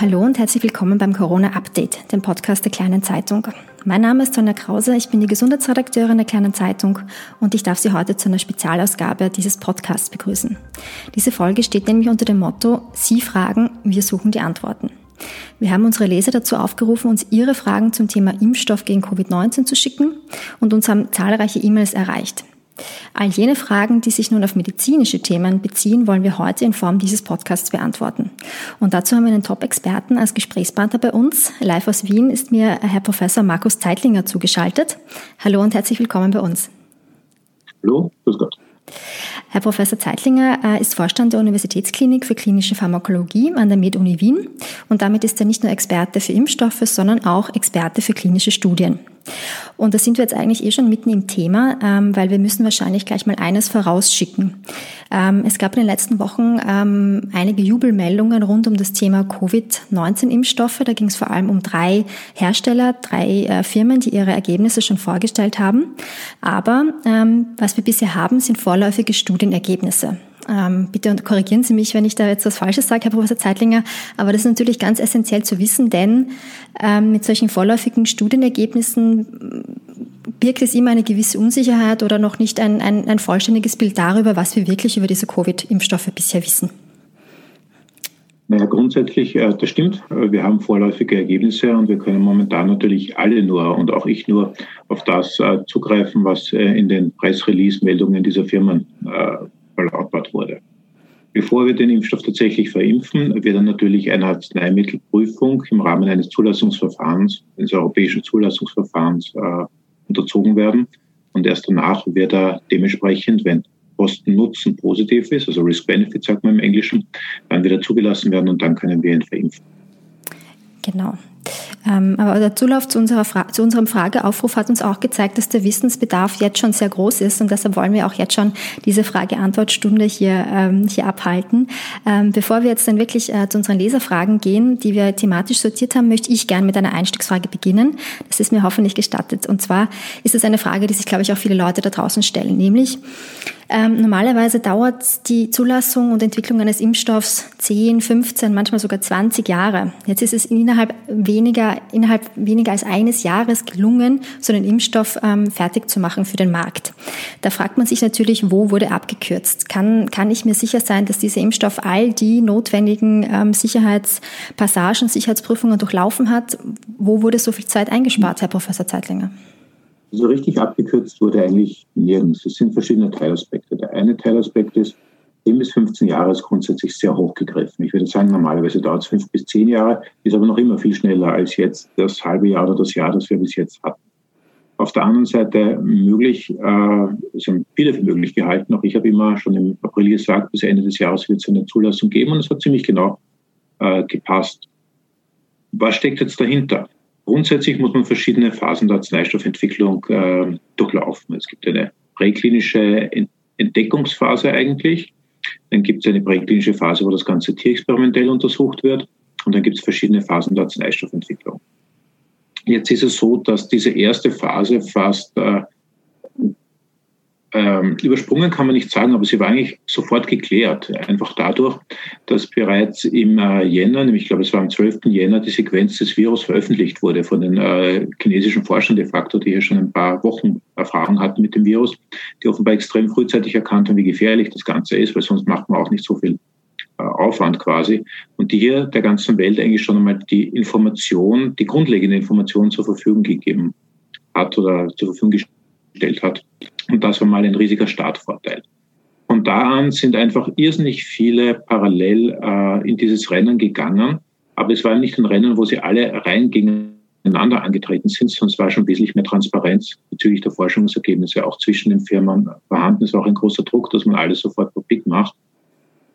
Hallo und herzlich willkommen beim Corona Update, dem Podcast der Kleinen Zeitung. Mein Name ist Sonja Krause, ich bin die Gesundheitsredakteurin der Kleinen Zeitung und ich darf Sie heute zu einer Spezialausgabe dieses Podcasts begrüßen. Diese Folge steht nämlich unter dem Motto Sie fragen, wir suchen die Antworten. Wir haben unsere Leser dazu aufgerufen, uns ihre Fragen zum Thema Impfstoff gegen Covid-19 zu schicken und uns haben zahlreiche E-Mails erreicht. All jene Fragen, die sich nun auf medizinische Themen beziehen, wollen wir heute in Form dieses Podcasts beantworten. Und dazu haben wir einen Top-Experten als Gesprächspartner bei uns. Live aus Wien ist mir Herr Professor Markus Zeitlinger zugeschaltet. Hallo und herzlich willkommen bei uns. Hallo, grüß Gott. Herr Professor Zeitlinger äh, ist Vorstand der Universitätsklinik für klinische Pharmakologie an der Med-Uni Wien und damit ist er nicht nur Experte für Impfstoffe, sondern auch Experte für klinische Studien. Und da sind wir jetzt eigentlich eh schon mitten im Thema, ähm, weil wir müssen wahrscheinlich gleich mal eines vorausschicken. Ähm, es gab in den letzten Wochen ähm, einige Jubelmeldungen rund um das Thema Covid-19-Impfstoffe. Da ging es vor allem um drei Hersteller, drei äh, Firmen, die ihre Ergebnisse schon vorgestellt haben. Aber ähm, was wir bisher haben, sind vorläufige Studienergebnisse. Ähm, bitte korrigieren Sie mich, wenn ich da jetzt was Falsches sage, Herr Professor Zeitlinger, aber das ist natürlich ganz essentiell zu wissen, denn ähm, mit solchen vorläufigen Studienergebnissen birgt es immer eine gewisse Unsicherheit oder noch nicht ein, ein, ein vollständiges Bild darüber, was wir wirklich über diese Covid-Impfstoffe bisher wissen. Naja, grundsätzlich, äh, das stimmt. Äh, wir haben vorläufige Ergebnisse und wir können momentan natürlich alle nur und auch ich nur auf das äh, zugreifen, was in den Pressrelease-Meldungen dieser Firmen verlautbart wurde. Bevor wir den Impfstoff tatsächlich verimpfen, wird dann natürlich eine Arzneimittelprüfung im Rahmen eines Zulassungsverfahrens, eines europäischen Zulassungsverfahrens äh, unterzogen werden. Und erst danach wird er dementsprechend, wenn Kosten-Nutzen positiv ist, also Risk-Benefit sagt man im Englischen, dann wieder zugelassen werden und dann können wir ihn verimpfen. Genau. Ähm, aber der Zulauf zu, unserer zu unserem Frageaufruf hat uns auch gezeigt, dass der Wissensbedarf jetzt schon sehr groß ist und deshalb wollen wir auch jetzt schon diese Frage-Antwort-Stunde hier, ähm, hier abhalten. Ähm, bevor wir jetzt dann wirklich äh, zu unseren Leserfragen gehen, die wir thematisch sortiert haben, möchte ich gerne mit einer Einstiegsfrage beginnen. Das ist mir hoffentlich gestattet. Und zwar ist es eine Frage, die sich, glaube ich, auch viele Leute da draußen stellen, nämlich ähm, normalerweise dauert die Zulassung und Entwicklung eines Impfstoffs 10, 15, manchmal sogar 20 Jahre. Jetzt ist es innerhalb weniger, innerhalb weniger als eines Jahres gelungen, so einen Impfstoff ähm, fertig zu machen für den Markt. Da fragt man sich natürlich, wo wurde abgekürzt? Kann, kann ich mir sicher sein, dass dieser Impfstoff all die notwendigen ähm, Sicherheitspassagen, Sicherheitsprüfungen durchlaufen hat? Wo wurde so viel Zeit eingespart, Herr Professor Zeitlinger? So richtig abgekürzt wurde eigentlich nirgends. Es sind verschiedene Teilaspekte. Der eine Teilaspekt ist, 10 bis 15 Jahre ist grundsätzlich sehr hoch gegriffen. Ich würde sagen, normalerweise dauert es 5 bis 10 Jahre, ist aber noch immer viel schneller als jetzt das halbe Jahr oder das Jahr, das wir bis jetzt hatten. Auf der anderen Seite möglich, äh, haben viele für möglich gehalten, auch ich habe immer schon im April gesagt, bis Ende des Jahres wird es eine Zulassung geben und es hat ziemlich genau äh, gepasst. Was steckt jetzt dahinter? Grundsätzlich muss man verschiedene Phasen der Arzneistoffentwicklung äh, durchlaufen. Es gibt eine präklinische Entdeckungsphase eigentlich. Dann gibt es eine präklinische Phase, wo das Ganze tierexperimentell untersucht wird. Und dann gibt es verschiedene Phasen der Arzneistoffentwicklung. Jetzt ist es so, dass diese erste Phase fast äh, ähm, übersprungen kann man nicht sagen, aber sie war eigentlich sofort geklärt. Einfach dadurch, dass bereits im äh, Jänner, nämlich ich glaube es war am 12. Jänner, die Sequenz des Virus veröffentlicht wurde von den äh, chinesischen Forschern de facto, die hier schon ein paar Wochen Erfahrung hatten mit dem Virus, die offenbar extrem frühzeitig erkannt haben, wie gefährlich das Ganze ist, weil sonst macht man auch nicht so viel äh, Aufwand quasi. Und die hier der ganzen Welt eigentlich schon einmal die Information, die grundlegende Information zur Verfügung gegeben hat oder zur Verfügung gestellt hat und das war mal ein riesiger Startvorteil. Von da an sind einfach irrsinnig viele parallel äh, in dieses Rennen gegangen, Aber es war nicht ein Rennen, wo sie alle rein gegeneinander angetreten sind, es war schon wesentlich mehr Transparenz bezüglich der Forschungsergebnisse auch zwischen den Firmen vorhanden. Es war auch ein großer Druck, dass man alles sofort publik macht.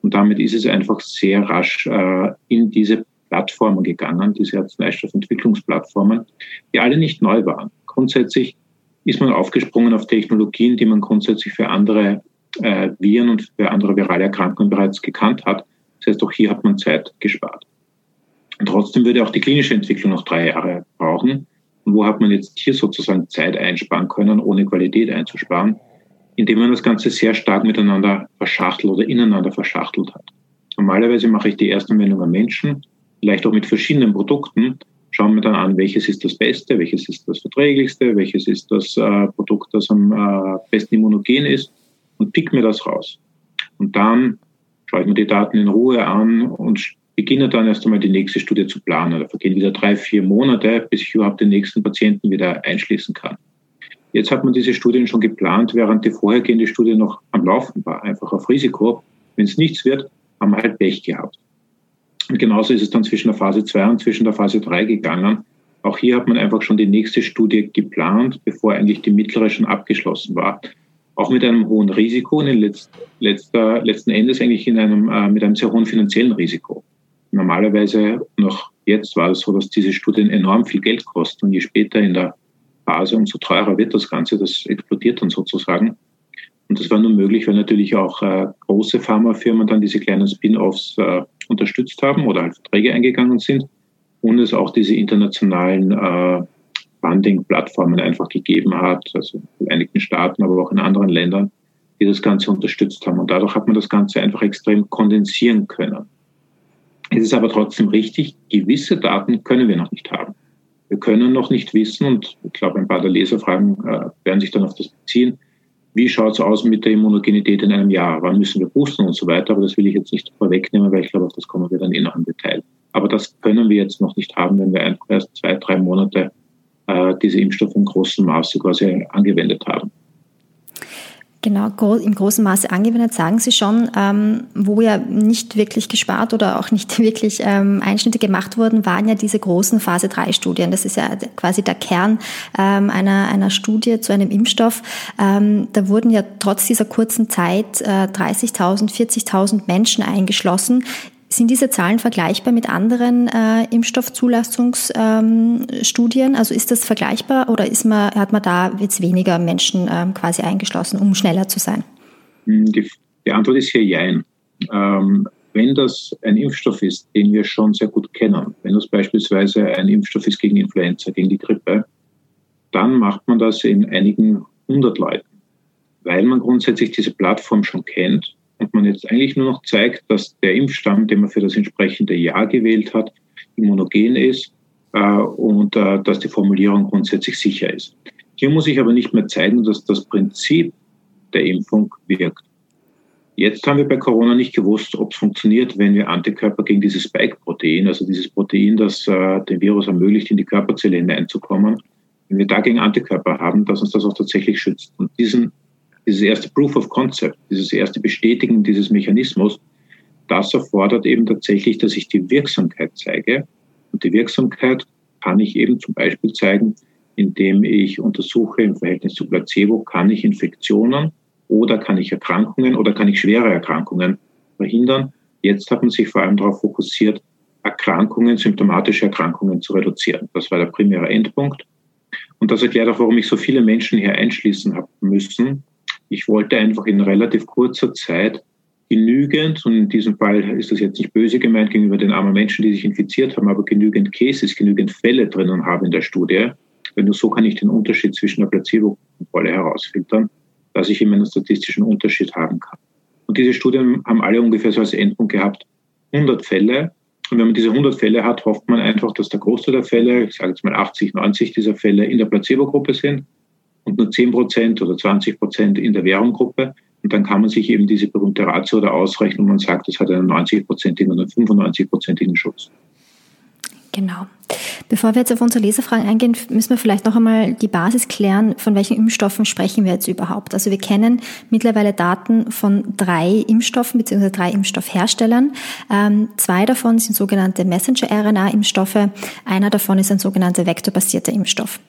Und damit ist es einfach sehr rasch äh, in diese Plattformen gegangen, diese Arzneistoffentwicklungsplattformen, die alle nicht neu waren. Grundsätzlich ist man aufgesprungen auf Technologien, die man grundsätzlich für andere äh, Viren und für andere virale Erkrankungen bereits gekannt hat. Das heißt, auch hier hat man Zeit gespart. Und trotzdem würde auch die klinische Entwicklung noch drei Jahre brauchen. Und wo hat man jetzt hier sozusagen Zeit einsparen können, ohne Qualität einzusparen? Indem man das Ganze sehr stark miteinander verschachtelt oder ineinander verschachtelt hat. Normalerweise mache ich die Erstanwendung am Menschen, vielleicht auch mit verschiedenen Produkten, schauen wir dann an, welches ist das Beste, welches ist das Verträglichste, welches ist das äh, Produkt, das am äh, besten immunogen ist und pick mir das raus. Und dann schaue ich mir die Daten in Ruhe an und beginne dann erst einmal die nächste Studie zu planen. Da vergehen wieder drei, vier Monate, bis ich überhaupt den nächsten Patienten wieder einschließen kann. Jetzt hat man diese Studien schon geplant, während die vorhergehende Studie noch am Laufen war, einfach auf Risiko. Wenn es nichts wird, haben wir halt Pech gehabt. Und genauso ist es dann zwischen der Phase 2 und zwischen der Phase 3 gegangen. Auch hier hat man einfach schon die nächste Studie geplant, bevor eigentlich die mittlere schon abgeschlossen war. Auch mit einem hohen Risiko und in letzt, letzter, letzten Endes eigentlich in einem, äh, mit einem sehr hohen finanziellen Risiko. Normalerweise, noch jetzt war es so, dass diese Studien enorm viel Geld kosten und je später in der Phase, umso teurer wird das Ganze. Das explodiert dann sozusagen. Und das war nur möglich, weil natürlich auch äh, große Pharmafirmen dann diese kleinen Spin-offs äh, unterstützt haben oder halt Verträge eingegangen sind und es auch diese internationalen äh, Funding-Plattformen einfach gegeben hat, also in den Vereinigten Staaten, aber auch in anderen Ländern, die das Ganze unterstützt haben. Und dadurch hat man das Ganze einfach extrem kondensieren können. Es ist aber trotzdem richtig, gewisse Daten können wir noch nicht haben. Wir können noch nicht wissen, und ich glaube, ein paar der Leserfragen äh, werden sich dann auf das beziehen, wie schaut es aus mit der Immunogenität in einem Jahr? Wann müssen wir boosten und so weiter? Aber das will ich jetzt nicht vorwegnehmen, weil ich glaube, auf das kommen wir dann eh noch im Detail. Aber das können wir jetzt noch nicht haben, wenn wir erst zwei, drei Monate äh, diese Impfstoffe im großen Maße quasi angewendet haben. Genau, im großen Maße angewendet, sagen Sie schon, ähm, wo ja nicht wirklich gespart oder auch nicht wirklich ähm, Einschnitte gemacht wurden, waren ja diese großen Phase 3 Studien. Das ist ja quasi der Kern ähm, einer, einer Studie zu einem Impfstoff. Ähm, da wurden ja trotz dieser kurzen Zeit äh, 30.000, 40.000 Menschen eingeschlossen. Sind diese Zahlen vergleichbar mit anderen äh, Impfstoffzulassungsstudien? Ähm, also ist das vergleichbar oder ist man, hat man da jetzt weniger Menschen ähm, quasi eingeschlossen, um schneller zu sein? Hm, die, die Antwort ist hier Jein. Ähm, wenn das ein Impfstoff ist, den wir schon sehr gut kennen, wenn das beispielsweise ein Impfstoff ist gegen Influenza, gegen die Grippe, dann macht man das in einigen hundert Leuten, weil man grundsätzlich diese Plattform schon kennt und man jetzt eigentlich nur noch zeigt, dass der Impfstamm, den man für das entsprechende Jahr gewählt hat, immunogen ist äh, und äh, dass die Formulierung grundsätzlich sicher ist. Hier muss ich aber nicht mehr zeigen, dass das Prinzip der Impfung wirkt. Jetzt haben wir bei Corona nicht gewusst, ob es funktioniert, wenn wir Antikörper gegen dieses Spike-Protein, also dieses Protein, das äh, dem Virus ermöglicht, in die Körperzelle hineinzukommen, wenn wir dagegen Antikörper haben, dass uns das auch tatsächlich schützt. Und diesen dieses erste Proof of Concept, dieses erste Bestätigen dieses Mechanismus, das erfordert eben tatsächlich, dass ich die Wirksamkeit zeige. Und die Wirksamkeit kann ich eben zum Beispiel zeigen, indem ich untersuche im Verhältnis zu Placebo, kann ich Infektionen oder kann ich Erkrankungen oder kann ich schwere Erkrankungen verhindern. Jetzt hat man sich vor allem darauf fokussiert, Erkrankungen, symptomatische Erkrankungen zu reduzieren. Das war der primäre Endpunkt. Und das erklärt auch, warum ich so viele Menschen hier einschließen habe müssen, ich wollte einfach in relativ kurzer Zeit genügend, und in diesem Fall ist das jetzt nicht böse gemeint gegenüber den armen Menschen, die sich infiziert haben, aber genügend Cases, genügend Fälle drinnen haben in der Studie. Weil nur so kann ich den Unterschied zwischen der Placebo-Kontrolle herausfiltern, dass ich immer einen statistischen Unterschied haben kann. Und diese Studien haben alle ungefähr so als Endpunkt gehabt 100 Fälle. Und wenn man diese 100 Fälle hat, hofft man einfach, dass der Großteil der Fälle, ich sage jetzt mal 80, 90 dieser Fälle in der Placebo-Gruppe sind und nur 10 Prozent oder 20 Prozent in der Währunggruppe. Und dann kann man sich eben diese berühmte Ratio oder ausrechnen und sagt, das hat einen 90-prozentigen oder 95-prozentigen Schutz. Genau. Bevor wir jetzt auf unsere Leserfragen eingehen, müssen wir vielleicht noch einmal die Basis klären, von welchen Impfstoffen sprechen wir jetzt überhaupt. Also wir kennen mittlerweile Daten von drei Impfstoffen bzw. drei Impfstoffherstellern. Ähm, zwei davon sind sogenannte Messenger-RNA-Impfstoffe. Einer davon ist ein sogenannter vektorbasierter Impfstoff.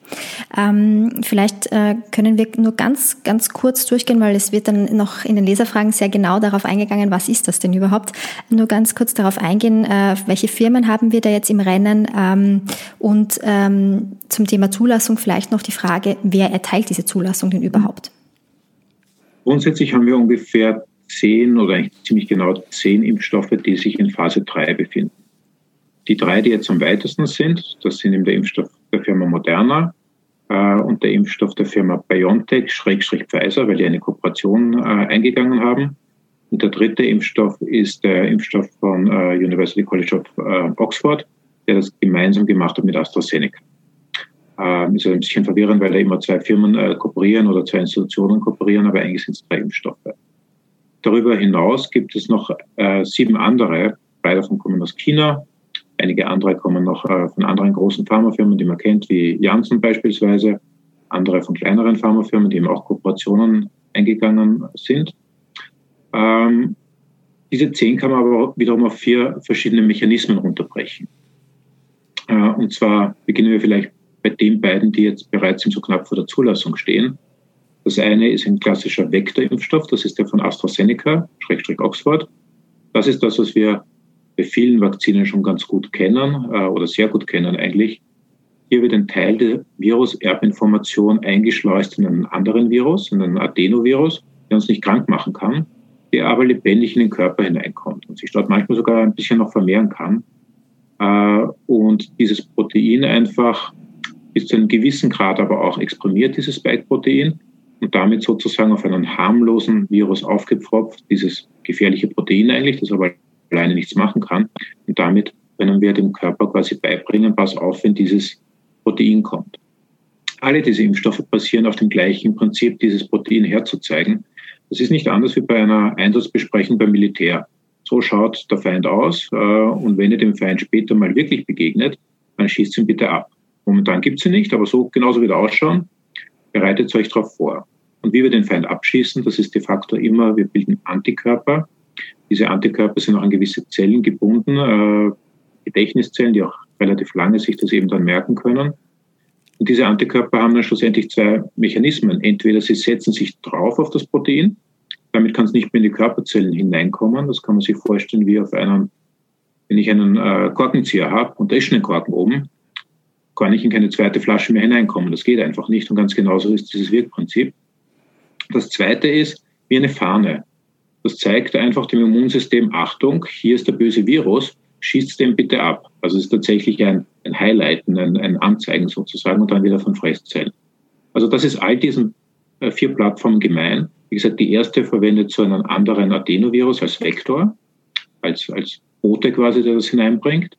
Ähm, vielleicht äh, können wir nur ganz, ganz kurz durchgehen, weil es wird dann noch in den Leserfragen sehr genau darauf eingegangen, was ist das denn überhaupt. Nur ganz kurz darauf eingehen, äh, welche Firmen haben wir da jetzt im Rennen ähm, und ähm, zum Thema Zulassung vielleicht noch die Frage, wer erteilt diese Zulassung denn überhaupt? Grundsätzlich haben wir ungefähr zehn oder eigentlich ziemlich genau zehn Impfstoffe, die sich in Phase 3 befinden. Die drei, die jetzt am weitesten sind, das sind eben der Impfstoff der Firma Moderna äh, und der Impfstoff der Firma BioNTech, Schrägstrich Pfizer, weil die eine Kooperation äh, eingegangen haben. Und der dritte Impfstoff ist der Impfstoff von äh, University College of äh, Oxford, der das gemeinsam gemacht hat mit AstraZeneca. Ähm, ist ein bisschen verwirrend, weil da immer zwei Firmen äh, kooperieren oder zwei Institutionen kooperieren, aber eigentlich sind es drei Impfstoffe. Darüber hinaus gibt es noch äh, sieben andere, drei davon kommen aus China, einige andere kommen noch äh, von anderen großen Pharmafirmen, die man kennt, wie Janssen beispielsweise, andere von kleineren Pharmafirmen, die eben auch Kooperationen eingegangen sind. Ähm, diese zehn kann man aber wiederum auf vier verschiedene Mechanismen runterbrechen. Äh, und zwar beginnen wir vielleicht bei den beiden, die jetzt bereits so knapp vor der Zulassung stehen. Das eine ist ein klassischer Vektorimpfstoff, das ist der von AstraZeneca, Schrägstrich Oxford. Das ist das, was wir bei vielen Vakzinen schon ganz gut kennen äh, oder sehr gut kennen eigentlich. Hier wird ein Teil der Virus-Erbinformation eingeschleust in einen anderen Virus, in einen Adenovirus, der uns nicht krank machen kann, der aber lebendig in den Körper hineinkommt und sich dort manchmal sogar ein bisschen noch vermehren kann. Äh, und dieses Protein einfach bis zu einem gewissen Grad aber auch exprimiert, dieses Spike-Protein, und damit sozusagen auf einen harmlosen Virus aufgepfropft, dieses gefährliche Protein eigentlich, das aber alleine nichts machen kann. Und damit können wir dem Körper quasi beibringen, pass auf, wenn dieses Protein kommt. Alle diese Impfstoffe basieren auf dem gleichen Prinzip, dieses Protein herzuzeigen. Das ist nicht anders wie bei einer Einsatzbesprechung beim Militär. So schaut der Feind aus äh, und wenn ihr dem Feind später mal wirklich begegnet, dann schießt ihn bitte ab. Momentan gibt es ihn nicht, aber so genauso wie er ausschauen, bereitet euch darauf vor. Und wie wir den Feind abschießen, das ist de facto immer, wir bilden Antikörper. Diese Antikörper sind auch an gewisse Zellen gebunden, äh, Gedächtniszellen, die auch relativ lange sich das eben dann merken können. Und diese Antikörper haben dann schlussendlich zwei Mechanismen. Entweder sie setzen sich drauf auf das Protein, damit kann es nicht mehr in die Körperzellen hineinkommen. Das kann man sich vorstellen wie auf einem, wenn ich einen äh, Korkenzieher habe und da ist schon ein Korken oben, kann ich in keine zweite Flasche mehr hineinkommen. Das geht einfach nicht. Und ganz genauso ist dieses Wirkprinzip. Das zweite ist wie eine Fahne. Das zeigt einfach dem Immunsystem, Achtung, hier ist der böse Virus, schießt den bitte ab. Also es ist tatsächlich ein, ein Highlighten, ein, ein Anzeigen sozusagen und dann wieder von Fresszellen. Also das ist all diesen äh, vier Plattformen gemein. Wie gesagt, die erste verwendet so einen anderen Adenovirus als Vektor, als, als Bote quasi, der das hineinbringt.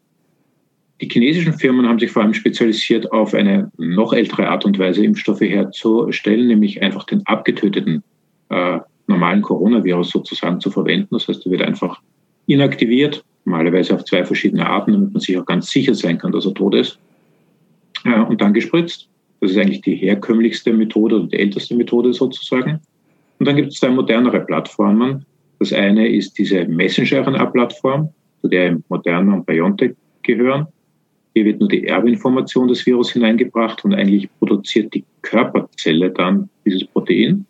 Die chinesischen Firmen haben sich vor allem spezialisiert auf eine noch ältere Art und Weise, Impfstoffe herzustellen, nämlich einfach den abgetöteten äh, normalen Coronavirus sozusagen zu verwenden. Das heißt, er wird einfach inaktiviert, normalerweise auf zwei verschiedene Arten, damit man sich auch ganz sicher sein kann, dass er tot ist, äh, und dann gespritzt. Das ist eigentlich die herkömmlichste Methode oder die älteste Methode sozusagen. Und dann gibt es zwei modernere Plattformen. Das eine ist diese Messenger-RNA-Plattform, zu der Moderna und BioNTech gehören. Hier wird nur die Erbinformation des Virus hineingebracht und eigentlich produziert die Körperzelle dann dieses Protein.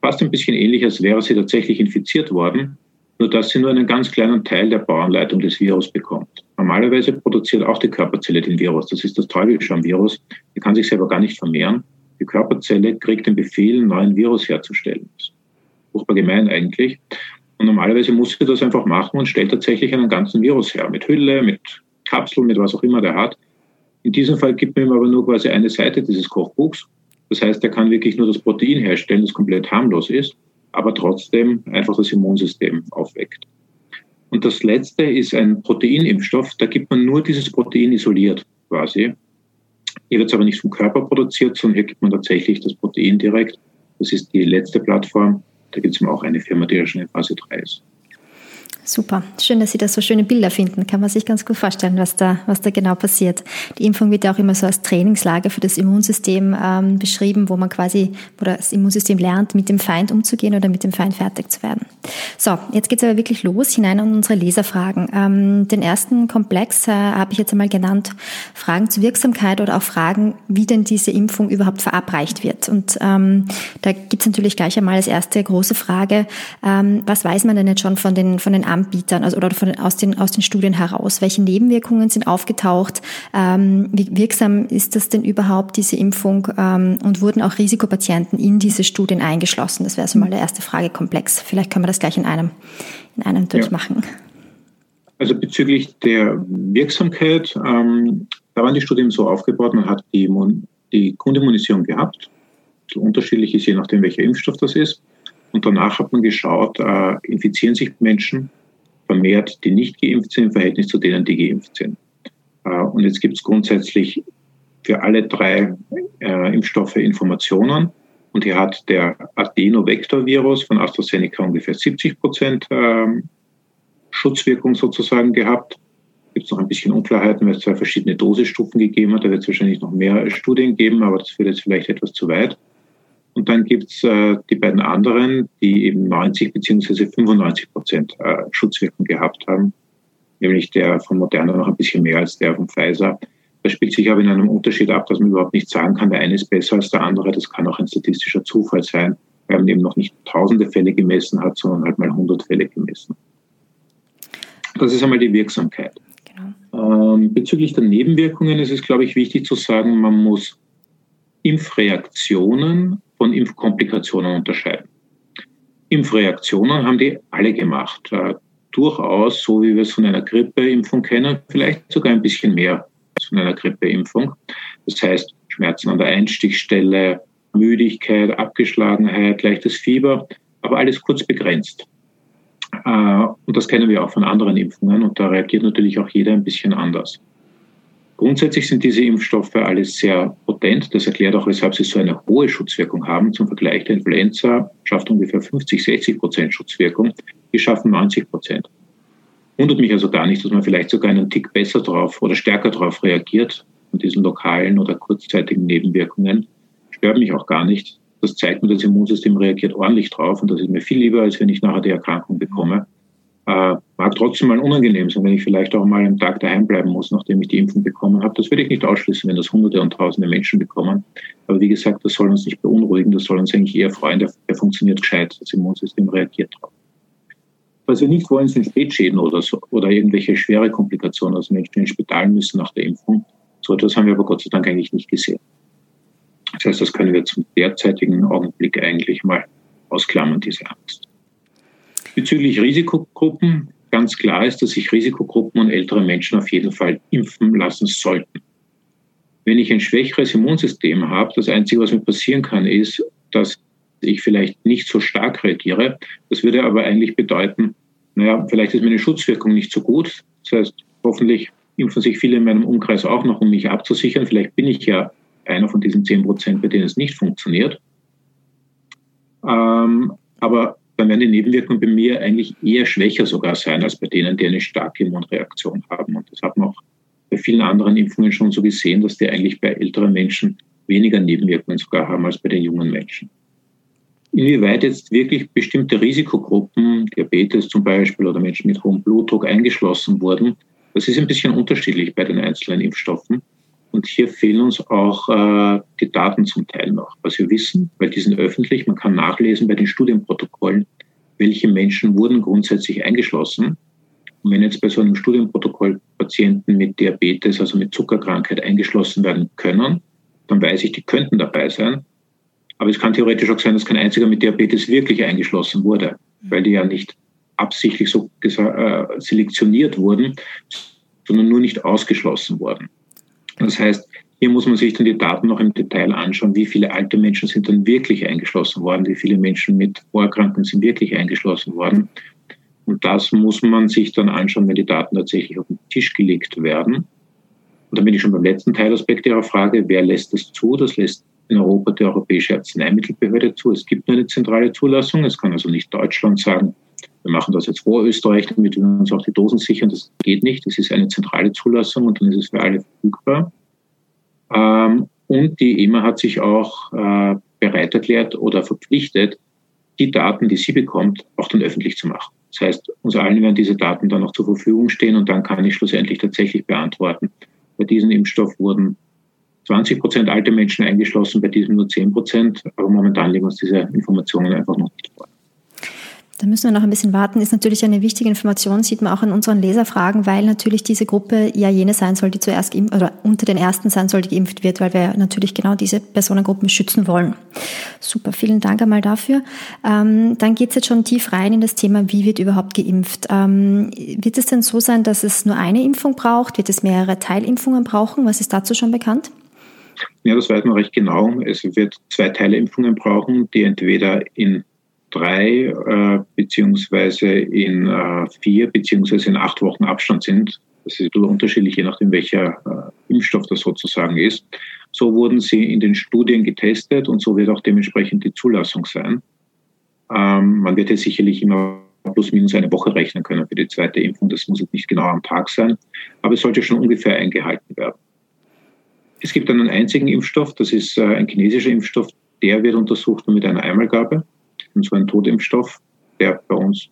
Fast ein bisschen ähnlich, als wäre sie tatsächlich infiziert worden, nur dass sie nur einen ganz kleinen Teil der Bauanleitung des Virus bekommt. Normalerweise produziert auch die Körperzelle den Virus. Das ist das Teufelsche am Virus. Die kann sich selber gar nicht vermehren. Die Körperzelle kriegt den Befehl, einen neuen Virus herzustellen. Das ist furchtbar gemein eigentlich. Und normalerweise muss sie das einfach machen und stellt tatsächlich einen ganzen Virus her. Mit Hülle, mit Kapsel, mit was auch immer der hat. In diesem Fall gibt man ihm aber nur quasi eine Seite dieses Kochbuchs. Das heißt, er kann wirklich nur das Protein herstellen, das komplett harmlos ist, aber trotzdem einfach das Immunsystem aufweckt. Und das letzte ist ein Proteinimpfstoff. Da gibt man nur dieses Protein isoliert quasi. Hier wird es aber nicht vom Körper produziert, sondern hier gibt man tatsächlich das Protein direkt. Das ist die letzte Plattform. Da gibt es auch eine Firma, die ja schon in Phase 3 ist. Super. Schön, dass Sie da so schöne Bilder finden. Kann man sich ganz gut vorstellen, was da, was da genau passiert. Die Impfung wird ja auch immer so als Trainingslager für das Immunsystem ähm, beschrieben, wo man quasi, wo das Immunsystem lernt, mit dem Feind umzugehen oder mit dem Feind fertig zu werden. So, jetzt geht's aber wirklich los, hinein in unsere Leserfragen. Ähm, den ersten Komplex äh, habe ich jetzt einmal genannt, Fragen zur Wirksamkeit oder auch Fragen, wie denn diese Impfung überhaupt verabreicht wird. Und ähm, da gibt's natürlich gleich einmal als erste große Frage, ähm, was weiß man denn jetzt schon von den, von den Anbietern also, oder von, aus, den, aus den Studien heraus? Welche Nebenwirkungen sind aufgetaucht? Ähm, wie wirksam ist das denn überhaupt, diese Impfung? Ähm, und wurden auch Risikopatienten in diese Studien eingeschlossen? Das wäre so mal der erste Fragekomplex. Vielleicht können wir das gleich in einem, in einem durchmachen. Ja. Also bezüglich der Wirksamkeit, ähm, da waren die Studien so aufgebaut, man hat die, die Grundimmunisierung gehabt, so unterschiedlich ist je nachdem, welcher Impfstoff das ist. Und danach hat man geschaut, äh, infizieren sich Menschen vermehrt, die nicht geimpft sind, im Verhältnis zu denen, die geimpft sind. Äh, und jetzt gibt es grundsätzlich für alle drei äh, Impfstoffe Informationen. Und hier hat der Adenovektorvirus von AstraZeneca ungefähr 70 Prozent ähm, Schutzwirkung sozusagen gehabt. Gibt es noch ein bisschen Unklarheiten, weil es zwei verschiedene Dosisstufen gegeben hat. Da wird es wahrscheinlich noch mehr Studien geben, aber das führt jetzt vielleicht etwas zu weit. Und dann gibt's äh, die beiden anderen, die eben 90 beziehungsweise 95 Prozent äh, Schutzwirkung gehabt haben, nämlich der von Moderna noch ein bisschen mehr als der von Pfizer. Das spielt sich aber in einem Unterschied ab, dass man überhaupt nicht sagen kann, der eine ist besser als der andere. Das kann auch ein statistischer Zufall sein, weil man eben noch nicht tausende Fälle gemessen hat, sondern halt mal hundert Fälle gemessen. Das ist einmal die Wirksamkeit. Genau. Ähm, bezüglich der Nebenwirkungen ist es, glaube ich, wichtig zu sagen, man muss Impfreaktionen von Impfkomplikationen unterscheiden. Impfreaktionen haben die alle gemacht. Äh, durchaus, so wie wir es von einer Grippeimpfung kennen, vielleicht sogar ein bisschen mehr als von einer Grippeimpfung. Das heißt, Schmerzen an der Einstichstelle, Müdigkeit, Abgeschlagenheit, leichtes Fieber, aber alles kurz begrenzt. Äh, und das kennen wir auch von anderen Impfungen und da reagiert natürlich auch jeder ein bisschen anders. Grundsätzlich sind diese Impfstoffe alles sehr potent. Das erklärt auch, weshalb sie so eine hohe Schutzwirkung haben. Zum Vergleich, der Influenza schafft ungefähr 50, 60 Prozent Schutzwirkung. Die schaffen 90 Prozent. Wundert mich also gar nicht, dass man vielleicht sogar einen Tick besser drauf oder stärker drauf reagiert von diesen lokalen oder kurzzeitigen Nebenwirkungen. Stört mich auch gar nicht. Das zeigt mir, das Immunsystem reagiert ordentlich drauf und das ist mir viel lieber, als wenn ich nachher die Erkrankung bekomme. Äh, mag trotzdem mal unangenehm sein, wenn ich vielleicht auch mal einen Tag daheim bleiben muss, nachdem ich die Impfung bekommen habe. Das würde ich nicht ausschließen, wenn das Hunderte und Tausende Menschen bekommen. Aber wie gesagt, das soll uns nicht beunruhigen, das soll uns eigentlich eher freuen. Der, der funktioniert gescheit, das Immunsystem reagiert drauf. Was wir nicht wollen, sind Spätschäden oder so, oder irgendwelche schwere Komplikationen, also Menschen in Spital müssen nach der Impfung. So etwas haben wir aber Gott sei Dank eigentlich nicht gesehen. Das heißt, das können wir zum derzeitigen Augenblick eigentlich mal ausklammern, diese Angst. Bezüglich Risikogruppen, ganz klar ist, dass sich Risikogruppen und ältere Menschen auf jeden Fall impfen lassen sollten. Wenn ich ein schwächeres Immunsystem habe, das Einzige, was mir passieren kann, ist, dass ich vielleicht nicht so stark reagiere. Das würde aber eigentlich bedeuten, naja, vielleicht ist meine Schutzwirkung nicht so gut. Das heißt, hoffentlich impfen sich viele in meinem Umkreis auch noch, um mich abzusichern. Vielleicht bin ich ja einer von diesen zehn Prozent, bei denen es nicht funktioniert. Ähm, aber dann werden die Nebenwirkungen bei mir eigentlich eher schwächer sogar sein als bei denen, die eine starke Immunreaktion haben. Und das hat man auch bei vielen anderen Impfungen schon so gesehen, dass die eigentlich bei älteren Menschen weniger Nebenwirkungen sogar haben als bei den jungen Menschen. Inwieweit jetzt wirklich bestimmte Risikogruppen, Diabetes zum Beispiel oder Menschen mit hohem Blutdruck eingeschlossen wurden, das ist ein bisschen unterschiedlich bei den einzelnen Impfstoffen. Und hier fehlen uns auch äh, die Daten zum Teil noch. Was wir wissen, weil die sind öffentlich, man kann nachlesen bei den Studienprotokollen, welche Menschen wurden grundsätzlich eingeschlossen. Und wenn jetzt bei so einem Studienprotokoll Patienten mit Diabetes, also mit Zuckerkrankheit eingeschlossen werden können, dann weiß ich, die könnten dabei sein. Aber es kann theoretisch auch sein, dass kein einziger mit Diabetes wirklich eingeschlossen wurde, weil die ja nicht absichtlich so äh, selektioniert wurden, sondern nur nicht ausgeschlossen wurden. Das heißt, hier muss man sich dann die Daten noch im Detail anschauen, wie viele alte Menschen sind dann wirklich eingeschlossen worden, wie viele Menschen mit Vorerkrankungen sind wirklich eingeschlossen worden. Und das muss man sich dann anschauen, wenn die Daten tatsächlich auf den Tisch gelegt werden. Und dann bin ich schon beim letzten Teilaspekt Ihrer Frage, wer lässt das zu? Das lässt in Europa die Europäische Arzneimittelbehörde zu. Es gibt nur eine zentrale Zulassung. Es kann also nicht Deutschland sagen, wir machen das jetzt vor Österreich, damit wir uns auch die Dosen sichern. Das geht nicht. Das ist eine zentrale Zulassung und dann ist es für alle verfügbar. Ähm, und die EMA hat sich auch äh, bereit erklärt oder verpflichtet, die Daten, die sie bekommt, auch dann öffentlich zu machen. Das heißt, uns allen werden diese Daten dann auch zur Verfügung stehen und dann kann ich schlussendlich tatsächlich beantworten. Bei diesem Impfstoff wurden 20 Prozent alte Menschen eingeschlossen, bei diesem nur 10 Prozent. Aber momentan liegen uns diese Informationen einfach noch nicht vor. Da müssen wir noch ein bisschen warten. Ist natürlich eine wichtige Information, sieht man auch in unseren Leserfragen, weil natürlich diese Gruppe ja jene sein soll, die zuerst geimpft, oder unter den ersten sein soll, die geimpft wird, weil wir natürlich genau diese Personengruppen schützen wollen. Super, vielen Dank einmal dafür. Ähm, dann geht es jetzt schon tief rein in das Thema, wie wird überhaupt geimpft. Ähm, wird es denn so sein, dass es nur eine Impfung braucht? Wird es mehrere Teilimpfungen brauchen? Was ist dazu schon bekannt? Ja, das weiß man recht genau. Es wird zwei Teilimpfungen brauchen, die entweder in drei äh, beziehungsweise in äh, vier beziehungsweise in acht Wochen Abstand sind. Das ist unterschiedlich, je nachdem, welcher äh, Impfstoff das sozusagen ist. So wurden sie in den Studien getestet und so wird auch dementsprechend die Zulassung sein. Ähm, man wird jetzt sicherlich immer plus minus eine Woche rechnen können für die zweite Impfung. Das muss jetzt nicht genau am Tag sein, aber es sollte schon ungefähr eingehalten werden. Es gibt einen einzigen Impfstoff, das ist äh, ein chinesischer Impfstoff, der wird untersucht mit einer Einmalgabe und zwar ein Totimpfstoff, der bei uns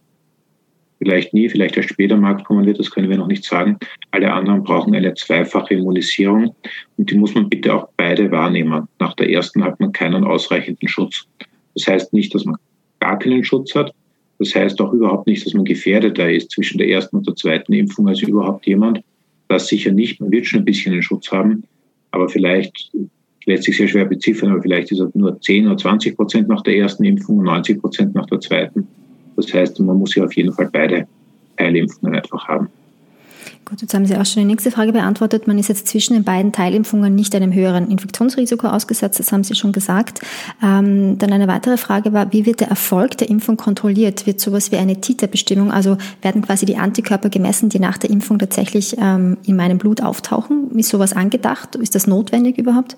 vielleicht nie, vielleicht erst später am Markt kommen wird, das können wir noch nicht sagen. Alle anderen brauchen eine zweifache Immunisierung und die muss man bitte auch beide wahrnehmen. Nach der ersten hat man keinen ausreichenden Schutz. Das heißt nicht, dass man gar keinen Schutz hat. Das heißt auch überhaupt nicht, dass man gefährdeter ist zwischen der ersten und der zweiten Impfung als überhaupt jemand. Das sicher nicht. Man wird schon ein bisschen einen Schutz haben, aber vielleicht lässt sich sehr schwer beziffern, aber vielleicht ist es nur 10 oder 20 Prozent nach der ersten Impfung und 90 Prozent nach der zweiten. Das heißt, man muss ja auf jeden Fall beide Teilimpfungen einfach haben. Gut, jetzt haben Sie auch schon die nächste Frage beantwortet. Man ist jetzt zwischen den beiden Teilimpfungen nicht einem höheren Infektionsrisiko ausgesetzt, das haben Sie schon gesagt. Ähm, dann eine weitere Frage war, wie wird der Erfolg der Impfung kontrolliert? Wird sowas wie eine Titerbestimmung, also werden quasi die Antikörper gemessen, die nach der Impfung tatsächlich ähm, in meinem Blut auftauchen? Ist sowas angedacht? Ist das notwendig überhaupt?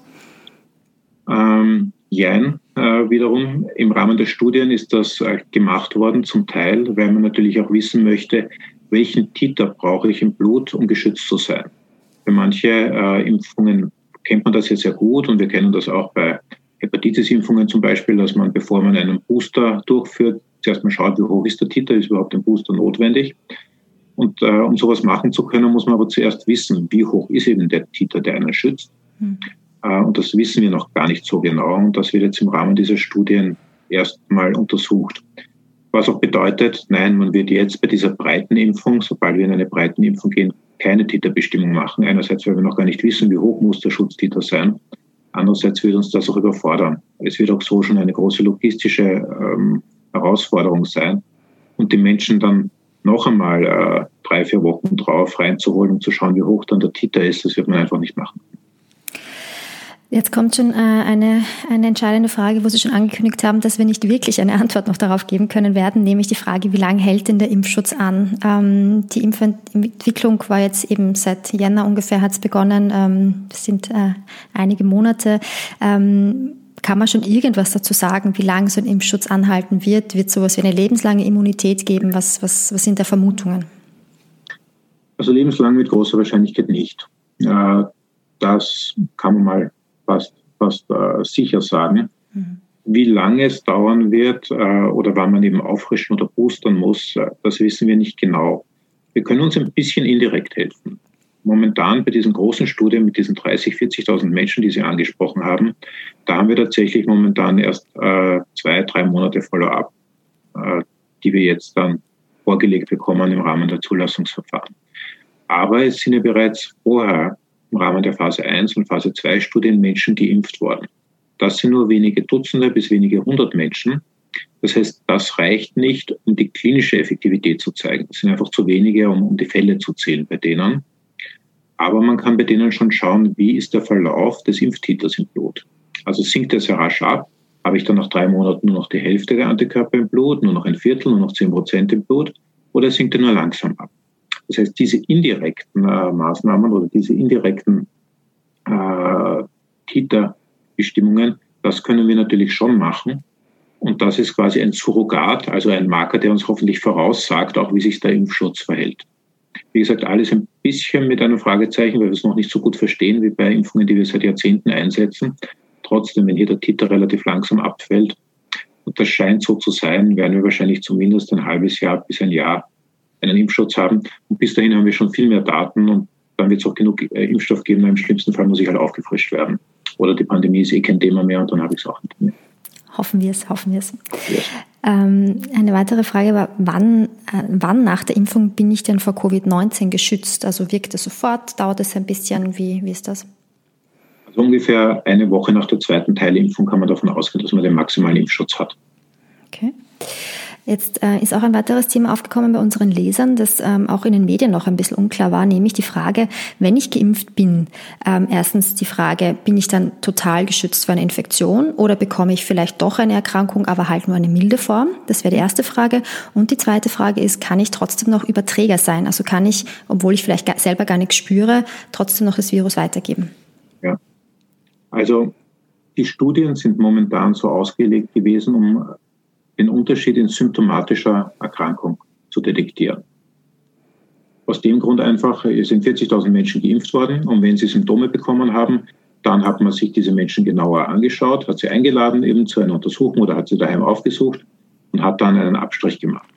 Ähm, Jein, äh, wiederum. Im Rahmen der Studien ist das äh, gemacht worden, zum Teil, weil man natürlich auch wissen möchte, welchen Titer brauche ich im Blut, um geschützt zu sein. Für manche äh, Impfungen kennt man das ja sehr gut und wir kennen das auch bei Hepatitis-Impfungen zum Beispiel, dass man, bevor man einen Booster durchführt, zuerst mal schaut, wie hoch ist der Titer, ist überhaupt ein Booster notwendig. Und äh, um sowas machen zu können, muss man aber zuerst wissen, wie hoch ist eben der Titer, der einen schützt. Mhm. Äh, und das wissen wir noch gar nicht so genau. Und das wird jetzt im Rahmen dieser Studien erstmal untersucht. Was auch bedeutet, nein, man wird jetzt bei dieser breiten Impfung, sobald wir in eine breiten Impfung gehen, keine Titerbestimmung machen. Einerseits, weil wir noch gar nicht wissen, wie hoch muss der Schutztiter sein. Andererseits wird uns das auch überfordern. Es wird auch so schon eine große logistische ähm, Herausforderung sein. Und die Menschen dann noch einmal äh, drei, vier Wochen drauf reinzuholen und zu schauen, wie hoch dann der Titer ist, das wird man einfach nicht machen. Jetzt kommt schon äh, eine, eine entscheidende Frage, wo Sie schon angekündigt haben, dass wir nicht wirklich eine Antwort noch darauf geben können werden, nämlich die Frage, wie lange hält denn der Impfschutz an? Ähm, die Impfentwicklung war jetzt eben seit Jänner ungefähr hat es begonnen. Ähm, das sind äh, einige Monate. Ähm, kann man schon irgendwas dazu sagen, wie lange so ein Impfschutz anhalten wird? Wird sowas wie eine lebenslange Immunität geben? Was, was, was sind da Vermutungen? Also lebenslang mit großer Wahrscheinlichkeit nicht. Äh, das kann man mal fast, fast äh, sicher sagen. Mhm. Wie lange es dauern wird äh, oder wann man eben auffrischen oder boostern muss, äh, das wissen wir nicht genau. Wir können uns ein bisschen indirekt helfen. Momentan bei diesen großen Studien mit diesen 30, 40.000 Menschen, die Sie angesprochen haben, da haben wir tatsächlich momentan erst äh, zwei, drei Monate Follow-up, äh, die wir jetzt dann vorgelegt bekommen im Rahmen der Zulassungsverfahren. Aber es sind ja bereits vorher im Rahmen der Phase 1 und Phase 2 Studien Menschen geimpft worden. Das sind nur wenige Dutzende bis wenige hundert Menschen. Das heißt, das reicht nicht, um die klinische Effektivität zu zeigen. Das sind einfach zu wenige, um, um die Fälle zu zählen bei denen. Aber man kann bei denen schon schauen, wie ist der Verlauf des Impftiters im Blut. Also sinkt er sehr rasch ab, habe ich dann nach drei Monaten nur noch die Hälfte der Antikörper im Blut, nur noch ein Viertel, nur noch zehn Prozent im Blut, oder sinkt er nur langsam ab? Das heißt, diese indirekten äh, Maßnahmen oder diese indirekten äh, Kita-Bestimmungen, das können wir natürlich schon machen. Und das ist quasi ein Surrogat, also ein Marker, der uns hoffentlich voraussagt, auch wie sich der Impfschutz verhält. Wie gesagt, alles ein bisschen mit einem Fragezeichen, weil wir es noch nicht so gut verstehen wie bei Impfungen, die wir seit Jahrzehnten einsetzen. Trotzdem, wenn hier der Titer relativ langsam abfällt, und das scheint so zu sein, werden wir wahrscheinlich zumindest ein halbes Jahr bis ein Jahr einen Impfschutz haben. Und bis dahin haben wir schon viel mehr Daten und dann wird es auch genug äh, Impfstoff geben. Im schlimmsten Fall muss ich halt aufgefrischt werden. Oder die Pandemie ist eh kein Thema mehr und dann habe ich es auch nicht mehr. Hoffen wir es, hoffen wir es. Yes. Ähm, eine weitere Frage war, wann, äh, wann nach der Impfung bin ich denn vor Covid-19 geschützt? Also wirkt es sofort? Dauert es ein bisschen? Wie, wie ist das? Also ungefähr eine Woche nach der zweiten Teilimpfung kann man davon ausgehen, dass man den maximalen Impfschutz hat. Okay. Jetzt äh, ist auch ein weiteres Thema aufgekommen bei unseren Lesern, das ähm, auch in den Medien noch ein bisschen unklar war, nämlich die Frage, wenn ich geimpft bin, ähm, erstens die Frage, bin ich dann total geschützt vor einer Infektion oder bekomme ich vielleicht doch eine Erkrankung, aber halt nur eine milde Form? Das wäre die erste Frage. Und die zweite Frage ist, kann ich trotzdem noch Überträger sein? Also kann ich, obwohl ich vielleicht selber gar nichts spüre, trotzdem noch das Virus weitergeben? Ja. Also die Studien sind momentan so ausgelegt gewesen, um den Unterschied in symptomatischer Erkrankung zu detektieren. Aus dem Grund einfach, es sind 40.000 Menschen geimpft worden und wenn sie Symptome bekommen haben, dann hat man sich diese Menschen genauer angeschaut, hat sie eingeladen eben zu einer Untersuchung oder hat sie daheim aufgesucht und hat dann einen Abstrich gemacht.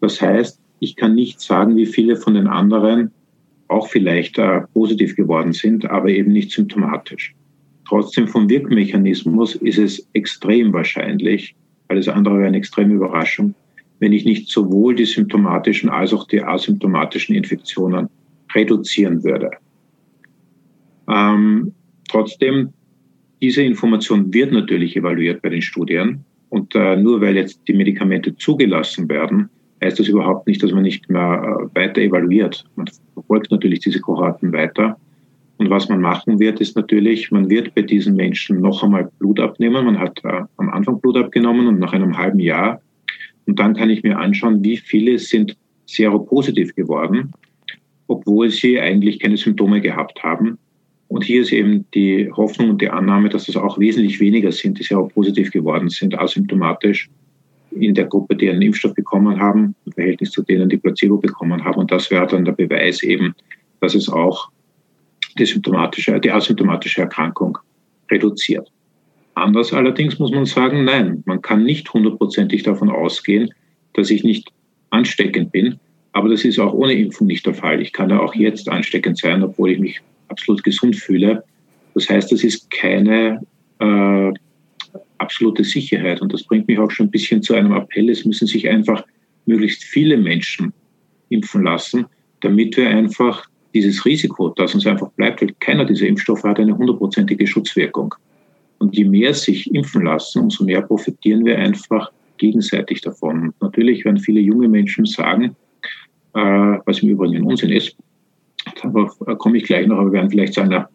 Das heißt, ich kann nicht sagen, wie viele von den anderen auch vielleicht äh, positiv geworden sind, aber eben nicht symptomatisch. Trotzdem vom Wirkmechanismus ist es extrem wahrscheinlich, alles andere wäre eine extreme Überraschung, wenn ich nicht sowohl die symptomatischen als auch die asymptomatischen Infektionen reduzieren würde. Ähm, trotzdem, diese Information wird natürlich evaluiert bei den Studien. Und äh, nur weil jetzt die Medikamente zugelassen werden, heißt das überhaupt nicht, dass man nicht mehr äh, weiter evaluiert. Man verfolgt natürlich diese Kohorten weiter. Und was man machen wird, ist natürlich, man wird bei diesen Menschen noch einmal Blut abnehmen. Man hat äh, am Anfang Blut abgenommen und nach einem halben Jahr. Und dann kann ich mir anschauen, wie viele sind seropositiv geworden, obwohl sie eigentlich keine Symptome gehabt haben. Und hier ist eben die Hoffnung und die Annahme, dass das auch wesentlich weniger sind, die seropositiv geworden sind, asymptomatisch in der Gruppe, die einen Impfstoff bekommen haben, im Verhältnis zu denen, die Placebo bekommen haben. Und das wäre dann der Beweis eben, dass es auch die symptomatische, die asymptomatische Erkrankung reduziert. Anders allerdings muss man sagen, nein, man kann nicht hundertprozentig davon ausgehen, dass ich nicht ansteckend bin. Aber das ist auch ohne Impfung nicht der Fall. Ich kann ja auch jetzt ansteckend sein, obwohl ich mich absolut gesund fühle. Das heißt, das ist keine äh, absolute Sicherheit. Und das bringt mich auch schon ein bisschen zu einem Appell. Es müssen sich einfach möglichst viele Menschen impfen lassen, damit wir einfach dieses Risiko, das uns einfach bleibt, weil keiner dieser Impfstoffe hat eine hundertprozentige Schutzwirkung. Und je mehr sich impfen lassen, umso mehr profitieren wir einfach gegenseitig davon. Und natürlich werden viele junge Menschen sagen, äh, was im Übrigen Unsinn ist, da komme ich gleich noch, aber werden vielleicht sagen, na,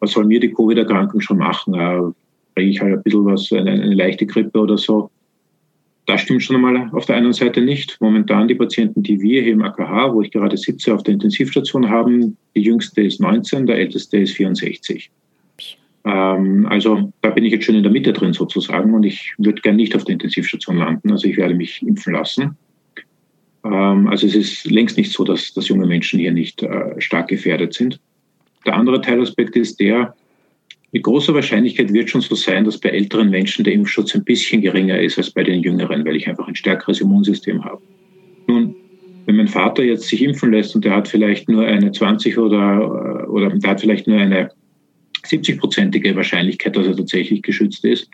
was soll mir die Covid-Erkrankung schon machen? Äh, Bringe ich halt ein bisschen was, eine, eine leichte Grippe oder so. Das stimmt schon einmal auf der einen Seite nicht. Momentan die Patienten, die wir hier im AKH, wo ich gerade sitze, auf der Intensivstation haben, die jüngste ist 19, der älteste ist 64. Ähm, also da bin ich jetzt schon in der Mitte drin sozusagen und ich würde gern nicht auf der Intensivstation landen. Also ich werde mich impfen lassen. Ähm, also es ist längst nicht so, dass, dass junge Menschen hier nicht äh, stark gefährdet sind. Der andere Teilaspekt ist der, mit großer Wahrscheinlichkeit wird schon so sein, dass bei älteren Menschen der Impfschutz ein bisschen geringer ist als bei den jüngeren, weil ich einfach ein stärkeres Immunsystem habe. Nun, wenn mein Vater jetzt sich impfen lässt und der hat vielleicht nur eine 20 oder, oder der hat vielleicht nur eine 70-prozentige Wahrscheinlichkeit, dass er tatsächlich geschützt ist,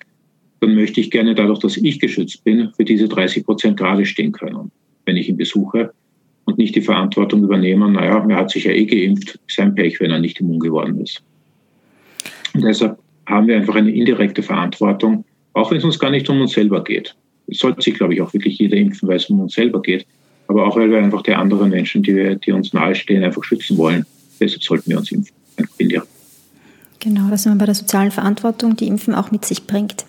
dann möchte ich gerne dadurch, dass ich geschützt bin, für diese 30 Prozent gerade stehen können, wenn ich ihn besuche und nicht die Verantwortung übernehmen, naja, er hat sich ja eh geimpft, sein Pech, wenn er nicht immun geworden ist. Und deshalb haben wir einfach eine indirekte Verantwortung, auch wenn es uns gar nicht um uns selber geht. Es sollte sich, glaube ich, auch wirklich jeder impfen, weil es um uns selber geht. Aber auch, weil wir einfach die anderen Menschen, die, wir, die uns nahestehen, einfach schützen wollen. Deshalb sollten wir uns impfen. Genau, das sind wir bei der sozialen Verantwortung, die Impfen auch mit sich bringt.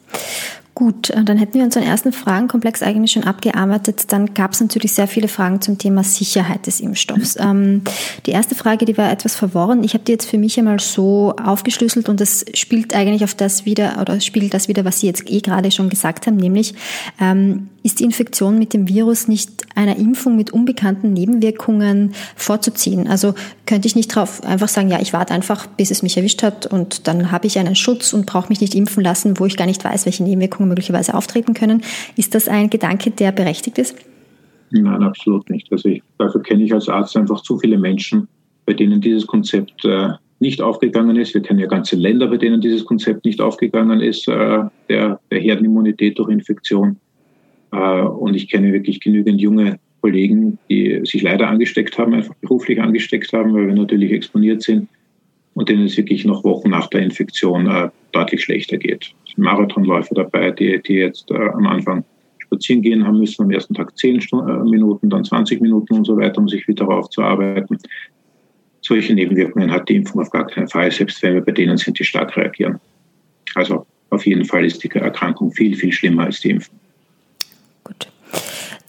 Gut, äh, dann hätten wir unseren ersten Fragenkomplex eigentlich schon abgearbeitet. Dann gab es natürlich sehr viele Fragen zum Thema Sicherheit des Impfstoffs. Ähm, die erste Frage, die war etwas verworren. Ich habe die jetzt für mich einmal so aufgeschlüsselt und das spielt eigentlich auf das wieder oder spiegelt das wieder, was Sie jetzt eh gerade schon gesagt haben, nämlich ähm, ist die Infektion mit dem Virus nicht einer Impfung mit unbekannten Nebenwirkungen vorzuziehen? Also könnte ich nicht darauf einfach sagen, ja, ich warte einfach, bis es mich erwischt hat und dann habe ich einen Schutz und brauche mich nicht impfen lassen, wo ich gar nicht weiß, welche Nebenwirkungen möglicherweise auftreten können. Ist das ein Gedanke, der berechtigt ist? Nein, absolut nicht. Also ich, dafür kenne ich als Arzt einfach zu viele Menschen, bei denen dieses Konzept äh, nicht aufgegangen ist. Wir kennen ja ganze Länder, bei denen dieses Konzept nicht aufgegangen ist, äh, der, der Herdenimmunität durch Infektion. Äh, und ich kenne wirklich genügend junge Kollegen, die sich leider angesteckt haben, einfach beruflich angesteckt haben, weil wir natürlich exponiert sind und denen es wirklich noch Wochen nach der Infektion äh, deutlich schlechter geht. Es sind Marathonläufer dabei, die, die jetzt äh, am Anfang spazieren gehen haben müssen, am ersten Tag 10 Stunden, Minuten, dann 20 Minuten und so weiter, um sich wieder aufzuarbeiten. Solche Nebenwirkungen hat die Impfung auf gar keinen Fall, selbst wenn wir bei denen sind, die stark reagieren. Also auf jeden Fall ist die Erkrankung viel, viel schlimmer als die Impfung.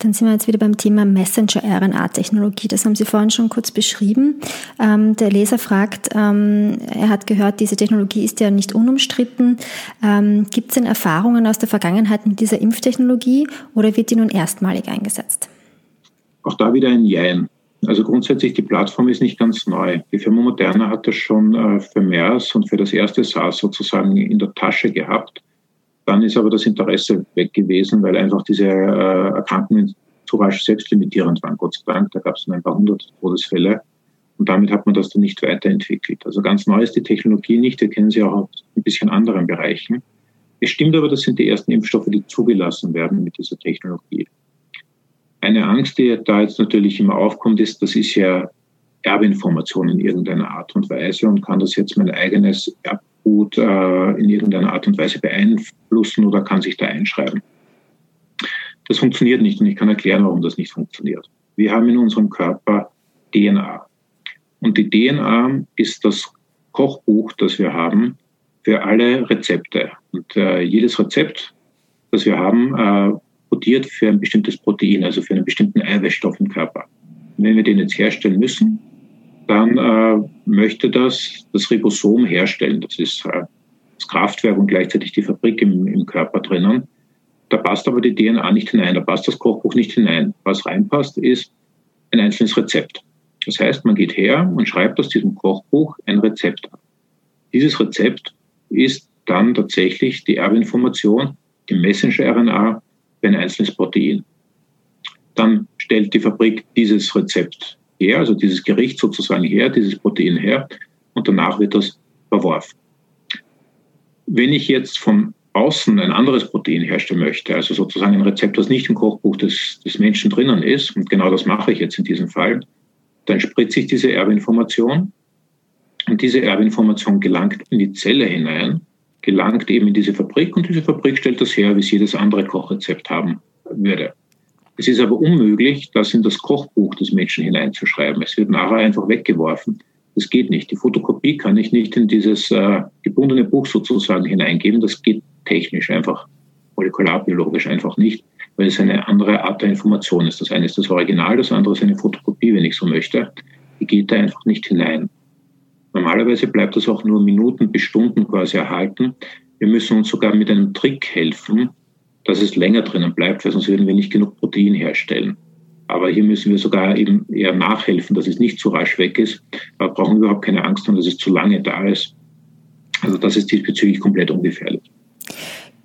Dann sind wir jetzt wieder beim Thema Messenger-RNA-Technologie. Das haben Sie vorhin schon kurz beschrieben. Ähm, der Leser fragt, ähm, er hat gehört, diese Technologie ist ja nicht unumstritten. Ähm, Gibt es denn Erfahrungen aus der Vergangenheit mit dieser Impftechnologie oder wird die nun erstmalig eingesetzt? Auch da wieder ein Jein. Also grundsätzlich, die Plattform ist nicht ganz neu. Die Firma Moderna hat das schon äh, für MERS und für das erste SARS sozusagen in der Tasche gehabt. Dann ist aber das Interesse weg gewesen, weil einfach diese äh, Erkrankungen zu rasch selbstlimitierend waren, Gott sei Dank. Da gab es ein paar hundert Todesfälle. Und damit hat man das dann nicht weiterentwickelt. Also ganz neu ist die Technologie nicht. Wir kennen sie auch aus ein bisschen anderen Bereichen. Es stimmt aber, das sind die ersten Impfstoffe, die zugelassen werden mit dieser Technologie. Eine Angst, die da jetzt natürlich immer aufkommt, ist, das ist ja Erbinformation in irgendeiner Art und Weise und kann das jetzt mein eigenes Erb gut äh, in irgendeiner Art und Weise beeinflussen oder kann sich da einschreiben. Das funktioniert nicht und ich kann erklären, warum das nicht funktioniert. Wir haben in unserem Körper DNA. Und die DNA ist das Kochbuch, das wir haben für alle Rezepte. Und äh, jedes Rezept, das wir haben, äh, kodiert für ein bestimmtes Protein, also für einen bestimmten Eiweißstoff im Körper. Und wenn wir den jetzt herstellen müssen, dann äh, möchte das das Ribosom herstellen. Das ist äh, das Kraftwerk und gleichzeitig die Fabrik im, im Körper drinnen. Da passt aber die DNA nicht hinein, da passt das Kochbuch nicht hinein. Was reinpasst, ist ein einzelnes Rezept. Das heißt, man geht her und schreibt aus diesem Kochbuch ein Rezept ab. Dieses Rezept ist dann tatsächlich die Erbinformation, die Messenger-RNA für ein einzelnes Protein. Dann stellt die Fabrik dieses Rezept her, also dieses Gericht sozusagen her, dieses Protein her, und danach wird das verworfen. Wenn ich jetzt von außen ein anderes Protein herstellen möchte, also sozusagen ein Rezept, das nicht im Kochbuch des, des Menschen drinnen ist, und genau das mache ich jetzt in diesem Fall, dann spritze ich diese Erbinformation und diese Erbinformation gelangt in die Zelle hinein, gelangt eben in diese Fabrik und diese Fabrik stellt das her, wie es jedes andere Kochrezept haben würde. Es ist aber unmöglich, das in das Kochbuch des Menschen hineinzuschreiben. Es wird nachher einfach weggeworfen. Das geht nicht. Die Fotokopie kann ich nicht in dieses äh, gebundene Buch sozusagen hineingeben. Das geht technisch einfach, molekularbiologisch einfach nicht, weil es eine andere Art der Information ist. Das eine ist das Original, das andere ist eine Fotokopie, wenn ich so möchte. Die geht da einfach nicht hinein. Normalerweise bleibt das auch nur Minuten bis Stunden quasi erhalten. Wir müssen uns sogar mit einem Trick helfen, dass es länger drinnen bleibt, weil sonst würden wir nicht genug Protein herstellen. Aber hier müssen wir sogar eben eher nachhelfen, dass es nicht zu rasch weg ist. Aber brauchen wir überhaupt keine Angst haben, dass es zu lange da ist. Also das ist diesbezüglich komplett ungefährlich.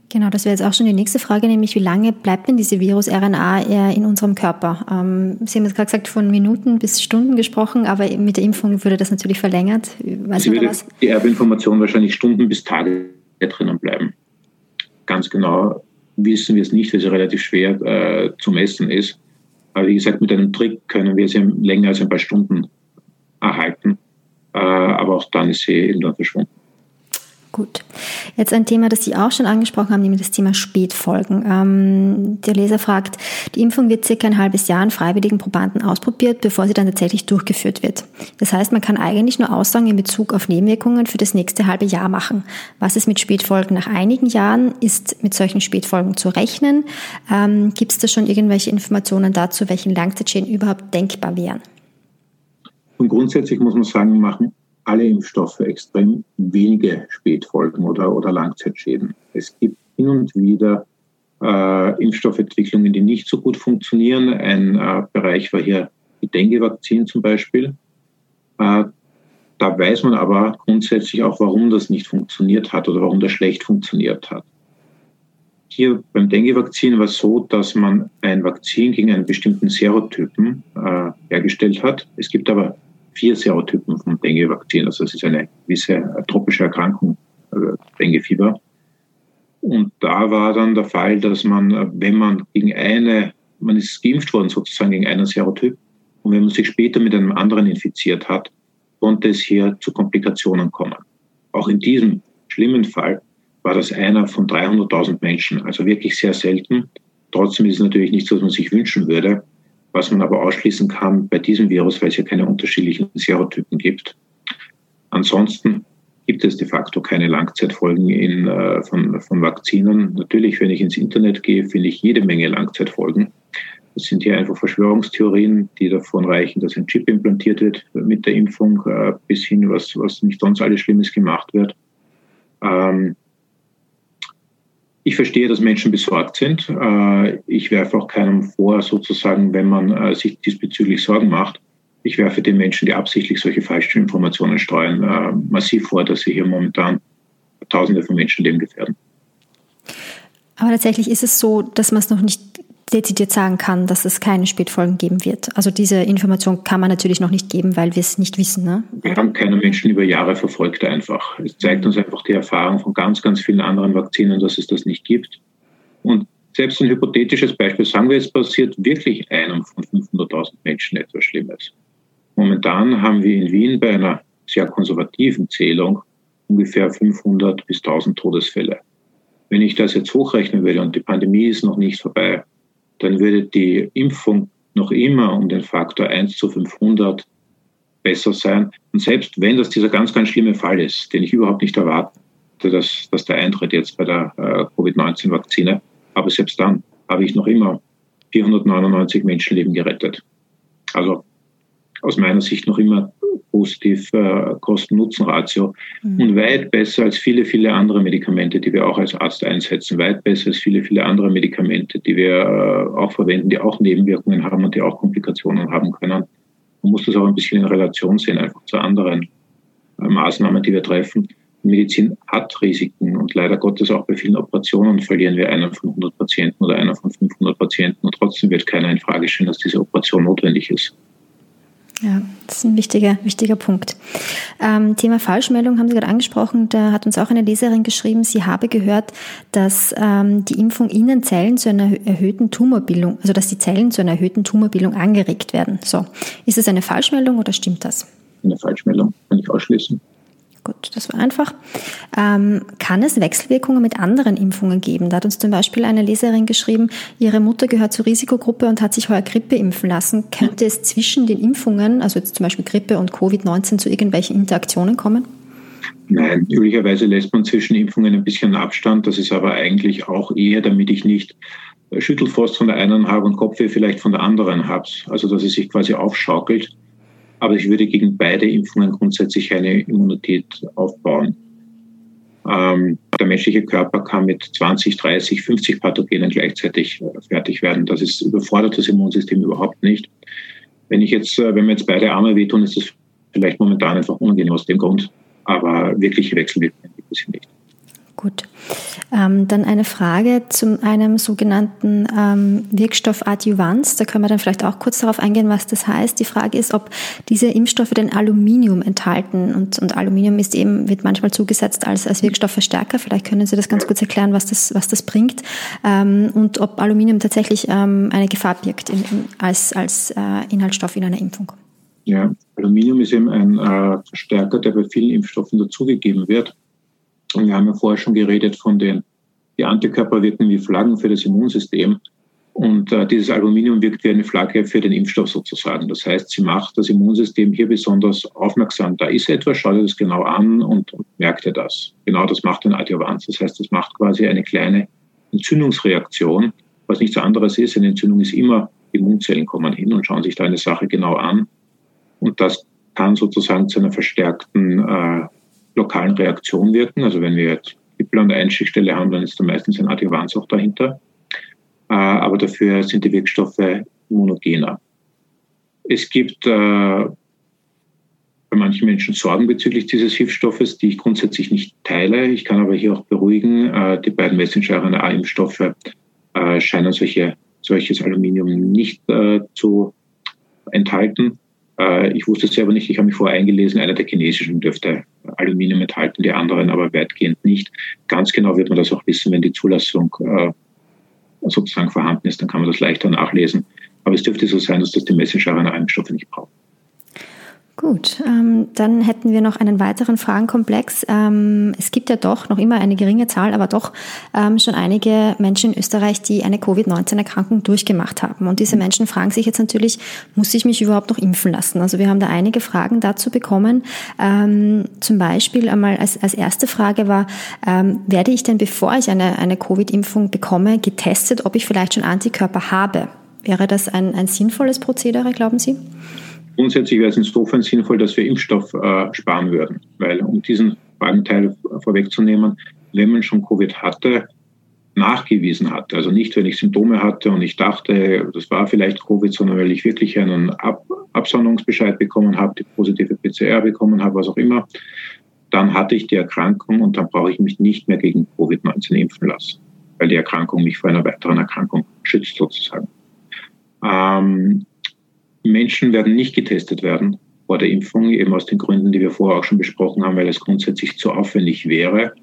Genau, das wäre jetzt auch schon die nächste Frage, nämlich wie lange bleibt denn diese Virus-RNA in unserem Körper? Ähm, Sie haben jetzt gerade gesagt, von Minuten bis Stunden gesprochen, aber mit der Impfung würde das natürlich verlängert. Weiß man da was? Die Erbinformation wahrscheinlich Stunden bis Tage drinnen bleiben. Ganz genau wissen wir es nicht, weil es relativ schwer äh, zu messen ist. Aber wie gesagt, mit einem Trick können wir sie länger als ein paar Stunden erhalten. Äh, aber auch dann ist sie irgendwann verschwunden. Gut. Jetzt ein Thema, das Sie auch schon angesprochen haben, nämlich das Thema Spätfolgen. Ähm, der Leser fragt, die Impfung wird circa ein halbes Jahr an freiwilligen Probanden ausprobiert, bevor sie dann tatsächlich durchgeführt wird. Das heißt, man kann eigentlich nur Aussagen in Bezug auf Nebenwirkungen für das nächste halbe Jahr machen. Was ist mit Spätfolgen nach einigen Jahren? Ist mit solchen Spätfolgen zu rechnen? Ähm, Gibt es da schon irgendwelche Informationen dazu, welchen Langzeitschäden überhaupt denkbar wären? Und grundsätzlich muss man sagen, machen alle Impfstoffe extrem wenige Spätfolgen oder, oder Langzeitschäden. Es gibt hin und wieder äh, Impfstoffentwicklungen, die nicht so gut funktionieren. Ein äh, Bereich war hier die Dengue-Vakzin zum Beispiel. Äh, da weiß man aber grundsätzlich auch, warum das nicht funktioniert hat oder warum das schlecht funktioniert hat. Hier beim Dengue-Vakzin war es so, dass man ein Vakzin gegen einen bestimmten Serotypen äh, hergestellt hat. Es gibt aber vier Serotypen vom Dengue-Vakzin. Also es ist eine gewisse tropische Erkrankung, also Dengue-Fieber. Und da war dann der Fall, dass man, wenn man gegen eine, man ist geimpft worden sozusagen gegen einen Serotyp, und wenn man sich später mit einem anderen infiziert hat, konnte es hier zu Komplikationen kommen. Auch in diesem schlimmen Fall war das einer von 300.000 Menschen, also wirklich sehr selten. Trotzdem ist es natürlich nichts, was man sich wünschen würde. Was man aber ausschließen kann bei diesem Virus, weil es ja keine unterschiedlichen Serotypen gibt. Ansonsten gibt es de facto keine Langzeitfolgen in, äh, von, von Vakzinen. Natürlich, wenn ich ins Internet gehe, finde ich jede Menge Langzeitfolgen. Das sind hier einfach Verschwörungstheorien, die davon reichen, dass ein Chip implantiert wird mit der Impfung, äh, bis hin, was, was nicht sonst alles Schlimmes gemacht wird. Ähm, ich verstehe, dass Menschen besorgt sind. Äh, ich werfe auch keinem vor, sozusagen, wenn man äh, sich diesbezüglich Sorgen macht. Ich werfe den Menschen, die absichtlich solche falschen Informationen streuen, äh, massiv vor, dass sie hier momentan Tausende von Menschenleben gefährden. Aber tatsächlich ist es so, dass man es noch nicht dezidiert sagen kann, dass es keine Spätfolgen geben wird. Also diese Information kann man natürlich noch nicht geben, weil wir es nicht wissen. Ne? Wir haben keine Menschen über Jahre verfolgt einfach. Es zeigt uns einfach die Erfahrung von ganz, ganz vielen anderen Vakzinen, dass es das nicht gibt. Und selbst ein hypothetisches Beispiel, sagen wir, es passiert wirklich einem von 500.000 Menschen etwas Schlimmes. Momentan haben wir in Wien bei einer sehr konservativen Zählung ungefähr 500 bis 1000 Todesfälle. Wenn ich das jetzt hochrechnen würde und die Pandemie ist noch nicht vorbei, dann würde die Impfung noch immer um den Faktor 1 zu 500 besser sein. Und selbst wenn das dieser ganz, ganz schlimme Fall ist, den ich überhaupt nicht erwarte, dass, dass der eintritt jetzt bei der äh, Covid-19-Vakzine, aber selbst dann habe ich noch immer 499 Menschenleben gerettet. Also aus meiner Sicht noch immer positiv äh, Kosten-Nutzen-Ratio mhm. und weit besser als viele, viele andere Medikamente, die wir auch als Arzt einsetzen, weit besser als viele, viele andere Medikamente, die wir äh, auch verwenden, die auch Nebenwirkungen haben und die auch Komplikationen haben können. Man muss das auch ein bisschen in Relation sehen, einfach zu anderen äh, Maßnahmen, die wir treffen. Medizin hat Risiken und leider Gottes auch bei vielen Operationen verlieren wir einen von 100 Patienten oder einer von 500 Patienten und trotzdem wird keiner in Frage stellen, dass diese Operation notwendig ist. Ja, das ist ein wichtiger, wichtiger Punkt. Ähm, Thema Falschmeldung haben Sie gerade angesprochen. Da hat uns auch eine Leserin geschrieben, sie habe gehört, dass ähm, die Impfung innen Zellen zu einer erhöhten Tumorbildung, also dass die Zellen zu einer erhöhten Tumorbildung angeregt werden. So, ist es eine Falschmeldung oder stimmt das? Eine Falschmeldung, kann ich ausschließen. Gut, das war einfach. Ähm, kann es Wechselwirkungen mit anderen Impfungen geben? Da hat uns zum Beispiel eine Leserin geschrieben, ihre Mutter gehört zur Risikogruppe und hat sich heuer Grippe impfen lassen. Könnte es zwischen den Impfungen, also jetzt zum Beispiel Grippe und Covid-19, zu irgendwelchen Interaktionen kommen? Nein, üblicherweise lässt man zwischen Impfungen ein bisschen Abstand. Das ist aber eigentlich auch eher, damit ich nicht Schüttelfrost von der einen habe und Kopfweh vielleicht von der anderen habe. Also dass es sich quasi aufschaukelt aber ich würde gegen beide Impfungen grundsätzlich eine Immunität aufbauen. Ähm, der menschliche Körper kann mit 20, 30, 50 Pathogenen gleichzeitig äh, fertig werden. Das ist überfordert das Immunsystem überhaupt nicht. Wenn ich jetzt, äh, wenn mir jetzt beide Arme wehtun, ist das vielleicht momentan einfach unangenehm aus dem Grund. Aber wirkliche Wechselwirkungen gibt es hier nicht. Gut. Ähm, dann eine Frage zu einem sogenannten ähm, Wirkstoff Adjuvans. Da können wir dann vielleicht auch kurz darauf eingehen, was das heißt. Die Frage ist, ob diese Impfstoffe denn Aluminium enthalten. Und, und Aluminium ist eben, wird manchmal zugesetzt als, als Wirkstoffverstärker. Vielleicht können Sie das ganz kurz erklären, was das, was das bringt. Ähm, und ob Aluminium tatsächlich ähm, eine Gefahr birgt in, in, als, als äh, Inhaltsstoff in einer Impfung. Ja, Aluminium ist eben ein äh, Verstärker, der bei vielen Impfstoffen dazugegeben wird Und wir haben ja vorher schon geredet von den, die Antikörper wirken wie Flaggen für das Immunsystem. Und äh, dieses Aluminium wirkt wie eine Flagge für den Impfstoff sozusagen. Das heißt, sie macht das Immunsystem hier besonders aufmerksam. Da ist etwas, schaut ihr das genau an und, und merkt ihr das. Genau das macht ein Adjuvans. Das heißt, das macht quasi eine kleine Entzündungsreaktion, was nichts anderes ist. Eine Entzündung ist immer, Immunzellen kommen hin und schauen sich da eine Sache genau an. Und das kann sozusagen zu einer verstärkten äh, lokalen Reaktion wirken. Also wenn wir jetzt Hippel an der Einschichtstelle haben, dann ist da meistens ein Adjuvans auch dahinter. Äh, aber dafür sind die Wirkstoffe immunogener. Es gibt äh, bei manchen Menschen Sorgen bezüglich dieses Hilfsstoffes, die ich grundsätzlich nicht teile. Ich kann aber hier auch beruhigen, äh, die beiden Messenger-RNA-Impfstoffe äh, scheinen solche, solches Aluminium nicht äh, zu enthalten. Äh, ich wusste es selber nicht, ich habe mich vorher eingelesen, einer der chinesischen dürfte Aluminium enthalten, die anderen aber weitgehend nicht. Ganz genau wird man das auch wissen, wenn die Zulassung äh, sozusagen vorhanden ist, dann kann man das leichter nachlesen. Aber es dürfte so sein, dass das die Messenger-RNA-Impfstoffe nicht brauchen. Gut, ähm, dann hätten wir noch einen weiteren Fragenkomplex. Ähm, es gibt ja doch noch immer eine geringe Zahl, aber doch ähm, schon einige Menschen in Österreich, die eine Covid-19-Erkrankung durchgemacht haben. Und diese Menschen fragen sich jetzt natürlich, muss ich mich überhaupt noch impfen lassen? Also wir haben da einige Fragen dazu bekommen. Ähm, zum Beispiel einmal als, als erste Frage war, ähm, werde ich denn, bevor ich eine, eine Covid-Impfung bekomme, getestet, ob ich vielleicht schon Antikörper habe? Wäre das ein, ein sinnvolles Prozedere, glauben Sie? Grundsätzlich wäre es insofern sinnvoll, dass wir Impfstoff äh, sparen würden, weil um diesen Fragenteil vorwegzunehmen, wenn man schon Covid hatte, nachgewiesen hat, also nicht, wenn ich Symptome hatte und ich dachte, das war vielleicht Covid, sondern weil ich wirklich einen Ab Absonderungsbescheid bekommen habe, die positive PCR bekommen habe, was auch immer, dann hatte ich die Erkrankung und dann brauche ich mich nicht mehr gegen Covid-19 impfen lassen, weil die Erkrankung mich vor einer weiteren Erkrankung schützt sozusagen. Ähm, Menschen werden nicht getestet werden vor der Impfung, eben aus den Gründen, die wir vorher auch schon besprochen haben, weil es grundsätzlich zu aufwendig wäre.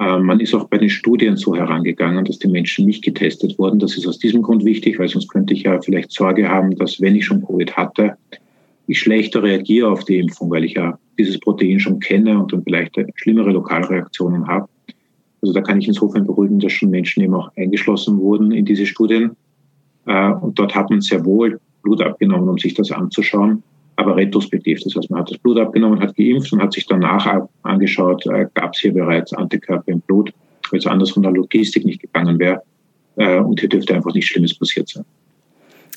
Ähm, man ist auch bei den Studien so herangegangen, dass die Menschen nicht getestet wurden. Das ist aus diesem Grund wichtig, weil sonst könnte ich ja vielleicht Sorge haben, dass wenn ich schon Covid hatte, ich schlechter reagiere auf die Impfung, weil ich ja dieses Protein schon kenne und dann vielleicht schlimmere Lokalreaktionen habe. Also da kann ich insofern beruhigen, dass schon Menschen eben auch eingeschlossen wurden in diese Studien. Äh, und dort hat man sehr wohl Blut abgenommen, um sich das anzuschauen, aber retrospektiv. Das heißt, man hat das Blut abgenommen, hat geimpft und hat sich danach angeschaut, äh, gab es hier bereits Antikörper im Blut, weil es anders von der Logistik nicht gegangen wäre. Äh, und hier dürfte einfach nichts Schlimmes passiert sein.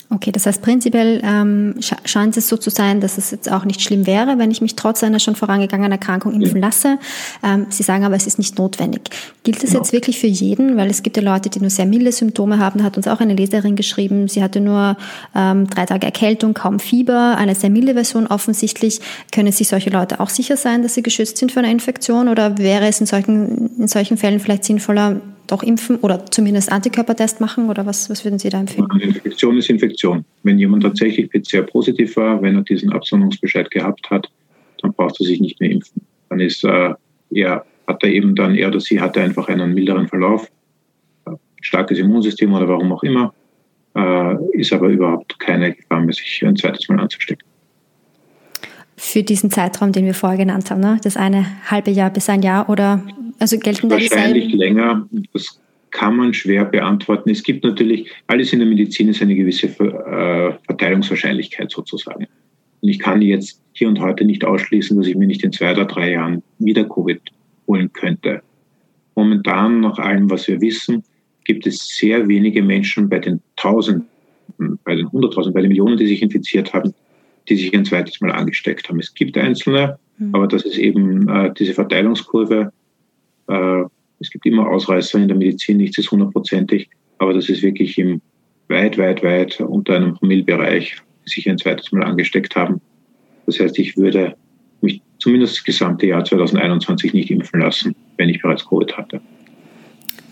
Okay, das heißt prinzipiell ähm, scheint es so zu sein, dass es jetzt auch nicht schlimm wäre, wenn ich mich trotz einer schon vorangegangenen Erkrankung impfen lasse. Ähm, Sie sagen aber, es ist nicht notwendig. Gilt das genau. jetzt wirklich für jeden? Weil es gibt ja Leute, die nur sehr milde Symptome haben. Da hat uns auch eine Leserin geschrieben, sie hatte nur ähm, drei Tage Erkältung, kaum Fieber, eine sehr milde Version offensichtlich. Können sich solche Leute auch sicher sein, dass sie geschützt sind für eine Infektion? Oder wäre es in solchen, in solchen Fällen vielleicht sinnvoller, doch impfen oder zumindest Antikörpertest machen oder was, was würden Sie da empfehlen? Infektion ist Infektion. Wenn jemand tatsächlich PCR-positiv war, wenn er diesen Absonderungsbescheid gehabt hat, dann braucht er sich nicht mehr impfen. Dann ist äh, er, hat er eben dann, er oder sie hatte einfach einen milderen Verlauf, äh, starkes Immunsystem oder warum auch immer, äh, ist aber überhaupt keine Gefahr mehr, sich ein zweites Mal anzustecken für diesen Zeitraum, den wir vorher genannt haben, ne? das eine halbe Jahr bis ein Jahr oder also gelten da Wahrscheinlich länger. Das kann man schwer beantworten. Es gibt natürlich, alles in der Medizin ist eine gewisse äh, Verteilungswahrscheinlichkeit sozusagen. Und ich kann jetzt hier und heute nicht ausschließen, dass ich mir nicht in zwei oder drei Jahren wieder Covid holen könnte. Momentan, nach allem, was wir wissen, gibt es sehr wenige Menschen bei den Tausenden, bei den Hunderttausenden, bei den Millionen, die sich infiziert haben, die sich ein zweites Mal angesteckt haben. Es gibt Einzelne, mhm. aber das ist eben äh, diese Verteilungskurve. Äh, es gibt immer Ausreißer in der Medizin, nichts ist hundertprozentig, aber das ist wirklich im weit, weit, weit unter einem Promillbereich, die sich ein zweites Mal angesteckt haben. Das heißt, ich würde mich zumindest das gesamte Jahr 2021 nicht impfen lassen, wenn ich bereits Covid hatte.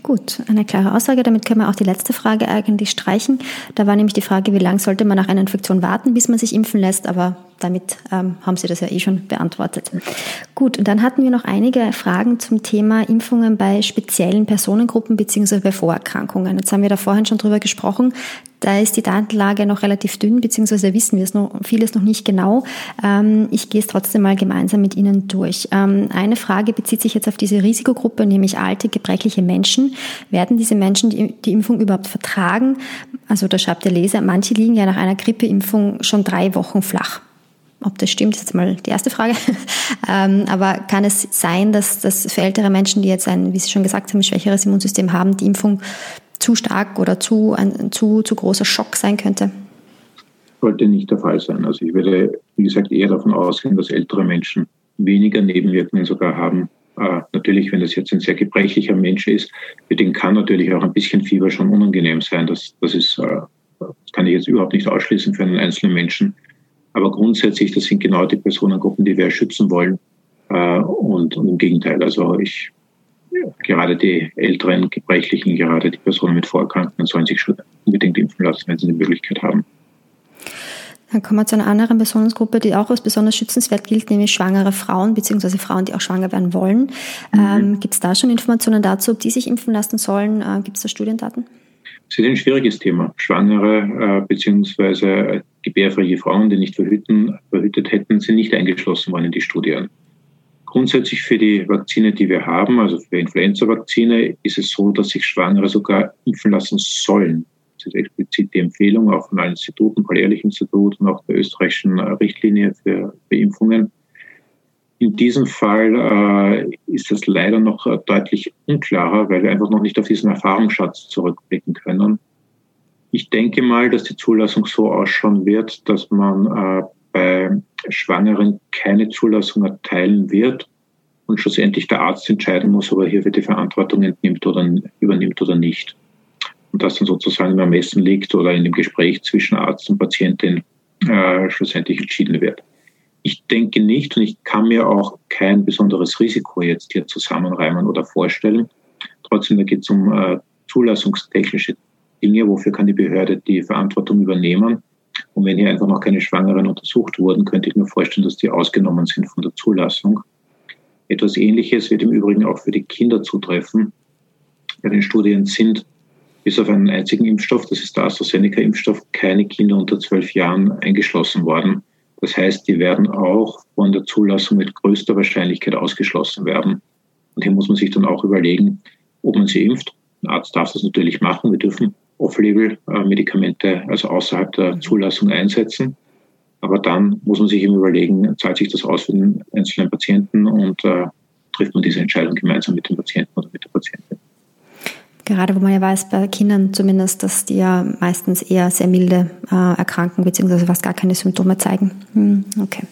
Gut, eine klare Aussage. Damit können wir auch die letzte Frage eigentlich streichen. Da war nämlich die Frage, wie lange sollte man nach einer Infektion warten, bis man sich impfen lässt. Aber damit ähm, haben Sie das ja eh schon beantwortet. Gut, und dann hatten wir noch einige Fragen zum Thema Impfungen bei speziellen Personengruppen bzw. bei Vorerkrankungen. Jetzt haben wir da vorhin schon drüber gesprochen. Da ist die Datenlage noch relativ dünn, beziehungsweise wissen wir es noch, vieles noch nicht genau. Ähm, ich gehe es trotzdem mal gemeinsam mit Ihnen durch. Ähm, eine Frage bezieht sich jetzt auf diese Risikogruppe, nämlich alte, gebrechliche Menschen. Werden diese Menschen die Impfung überhaupt vertragen? Also da schreibt der Leser, manche liegen ja nach einer Grippeimpfung schon drei Wochen flach. Ob das stimmt, ist jetzt mal die erste Frage. ähm, aber kann es sein, dass, dass für ältere Menschen, die jetzt ein, wie Sie schon gesagt haben, schwächeres Immunsystem haben, die Impfung zu stark oder zu, ein zu, zu großer Schock sein könnte? Sollte nicht der Fall sein. Also ich würde, wie gesagt, eher davon ausgehen, dass ältere Menschen weniger Nebenwirkungen sogar haben. Äh, natürlich, wenn das jetzt ein sehr gebrechlicher Mensch ist, für den kann natürlich auch ein bisschen Fieber schon unangenehm sein. Das, das, ist, äh, das kann ich jetzt überhaupt nicht ausschließen für einen einzelnen Menschen. Aber grundsätzlich, das sind genau die Personengruppen, die wir schützen wollen. Äh, und, und im Gegenteil, also ich gerade die älteren Gebrechlichen, gerade die Personen mit Vorerkrankungen sollen sich schon unbedingt impfen lassen, wenn sie die Möglichkeit haben. Dann kommen wir zu einer anderen Personengruppe, die auch als besonders schützenswert gilt, nämlich schwangere Frauen bzw. Frauen, die auch schwanger werden wollen. Mhm. Ähm, Gibt es da schon Informationen dazu, ob die sich impfen lassen sollen? Äh, Gibt es da Studiendaten? Das ist ein schwieriges Thema. Schwangere äh, bzw. gebärfreie Frauen, die nicht verhüten, verhütet hätten, sind nicht eingeschlossen worden in die Studien. Grundsätzlich für die Vakzine, die wir haben, also für Influenza-Vakzine, ist es so, dass sich Schwangere sogar impfen lassen sollen. Das ist explizit die Empfehlung auch von allen Instituten, Paul-Ehrlich-Institut und auch der österreichischen Richtlinie für, für Impfungen. In diesem Fall äh, ist das leider noch äh, deutlich unklarer, weil wir einfach noch nicht auf diesen Erfahrungsschatz zurückblicken können. Ich denke mal, dass die Zulassung so ausschauen wird, dass man äh, bei Schwangeren keine Zulassung erteilen wird und schlussendlich der Arzt entscheiden muss, ob er hierfür die Verantwortung entnimmt oder übernimmt oder nicht. Und das dann sozusagen im Ermessen liegt oder in dem Gespräch zwischen Arzt und Patientin äh, schlussendlich entschieden wird. Ich denke nicht und ich kann mir auch kein besonderes Risiko jetzt hier zusammenreimen oder vorstellen. Trotzdem, da geht es um äh, zulassungstechnische Dinge. Wofür kann die Behörde die Verantwortung übernehmen? Und wenn hier einfach noch keine Schwangeren untersucht wurden, könnte ich mir vorstellen, dass die ausgenommen sind von der Zulassung. Etwas Ähnliches wird im Übrigen auch für die Kinder zutreffen. Bei den Studien sind bis auf einen einzigen Impfstoff, das ist der AstraZeneca-Impfstoff, keine Kinder unter zwölf Jahren eingeschlossen worden. Das heißt, die werden auch von der Zulassung mit größter Wahrscheinlichkeit ausgeschlossen werden. Und hier muss man sich dann auch überlegen, ob man sie impft. Ein Arzt darf das natürlich machen. Wir dürfen Off-Label-Medikamente, also außerhalb der Zulassung einsetzen. Aber dann muss man sich eben überlegen, zahlt sich das aus für den einzelnen Patienten und äh, trifft man diese Entscheidung gemeinsam mit dem Patienten oder mit der Patientin. Gerade wo man ja weiß, bei Kindern zumindest, dass die ja meistens eher sehr milde äh, erkranken, beziehungsweise fast gar keine Symptome zeigen. Hm, okay.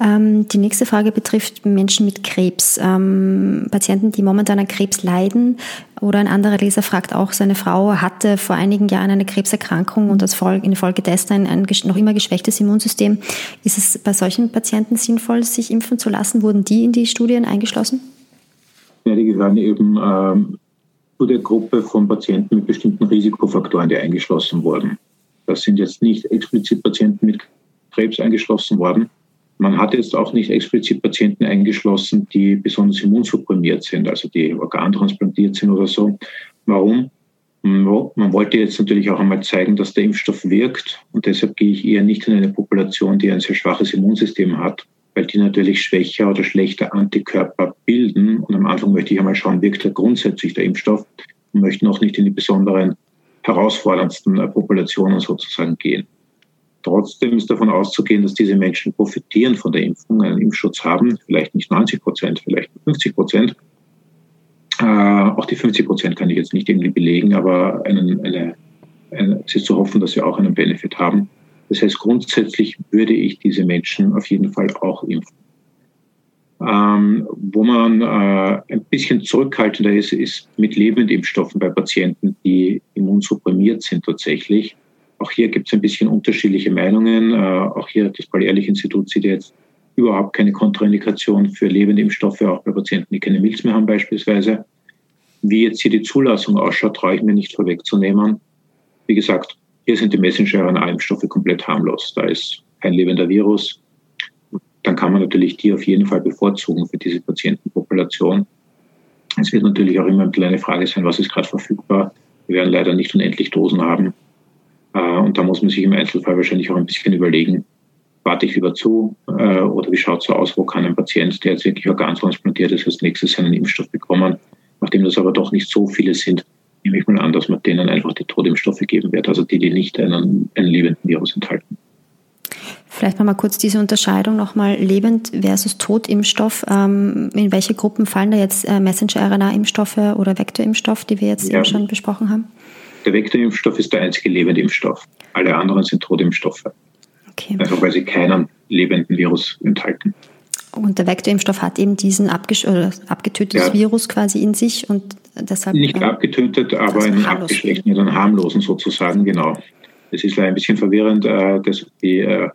Ähm, die nächste Frage betrifft Menschen mit Krebs. Ähm, Patienten, die momentan an Krebs leiden. Oder ein anderer Leser fragt auch, seine Frau hatte vor einigen Jahren eine Krebserkrankung und als Folge, infolgedessen ein, ein noch immer geschwächtes Immunsystem. Ist es bei solchen Patienten sinnvoll, sich impfen zu lassen? Wurden die in die Studien eingeschlossen? Ja, die gehören eben ähm, zu der Gruppe von Patienten mit bestimmten Risikofaktoren, die eingeschlossen wurden. Das sind jetzt nicht explizit Patienten mit Krebs eingeschlossen worden, man hat jetzt auch nicht explizit Patienten eingeschlossen, die besonders immunsupprimiert sind, also die organtransplantiert sind oder so. Warum? Man wollte jetzt natürlich auch einmal zeigen, dass der Impfstoff wirkt. Und deshalb gehe ich eher nicht in eine Population, die ein sehr schwaches Immunsystem hat, weil die natürlich schwächer oder schlechter Antikörper bilden. Und am Anfang möchte ich einmal schauen, wirkt da grundsätzlich der Impfstoff und möchte noch nicht in die besonderen, herausforderndsten Populationen sozusagen gehen. Trotzdem ist davon auszugehen, dass diese Menschen profitieren von der Impfung, einen Impfschutz haben, vielleicht nicht 90 Prozent, vielleicht 50 Prozent. Äh, auch die 50 Prozent kann ich jetzt nicht irgendwie belegen, aber einen, eine, eine, es ist zu hoffen, dass sie auch einen Benefit haben. Das heißt, grundsätzlich würde ich diese Menschen auf jeden Fall auch impfen. Ähm, wo man äh, ein bisschen zurückhaltender ist, ist mit Lebendimpfstoffen bei Patienten, die immunsupprimiert sind tatsächlich. Auch hier gibt es ein bisschen unterschiedliche Meinungen. Äh, auch hier das Paul-Ehrlich-Institut sieht jetzt überhaupt keine Kontraindikation für lebende Impfstoffe, auch bei Patienten, die keine Milz mehr haben beispielsweise. Wie jetzt hier die Zulassung ausschaut, traue ich mir nicht vorwegzunehmen. Wie gesagt, hier sind die Messenger-RNA-Impfstoffe komplett harmlos. Da ist kein lebender Virus, dann kann man natürlich die auf jeden Fall bevorzugen für diese Patientenpopulation. Es wird natürlich auch immer eine kleine Frage sein, was ist gerade verfügbar. Wir werden leider nicht unendlich Dosen haben. Äh, und da muss man sich im Einzelfall wahrscheinlich auch ein bisschen überlegen, warte ich lieber zu äh, oder wie schaut es so aus, wo kann ein Patient, der jetzt wirklich organtransplantiert ist, als nächstes seinen Impfstoff bekommen. Nachdem das aber doch nicht so viele sind, nehme ich mal an, dass man denen einfach die Todimpfstoffe geben wird, also die, die nicht einen, einen lebenden Virus enthalten. Vielleicht mal kurz diese Unterscheidung nochmal lebend versus Totimpfstoff. Ähm, in welche Gruppen fallen da jetzt äh, Messenger-RNA-Impfstoffe oder Vektorimpfstoff, die wir jetzt ja. eben schon besprochen haben? Der Vektorimpfstoff ist der einzige lebende Impfstoff. Alle anderen sind Totimpfstoffe. Okay. Einfach weil sie keinen lebenden Virus enthalten. Und der Vektorimpfstoff hat eben diesen abgetötetes ja. Virus quasi in sich und deshalb. Nicht ähm, abgetötet, aber einen abgeschwächten oder einen harmlosen sozusagen, genau. Es ist ein bisschen verwirrend, äh, dass die, äh,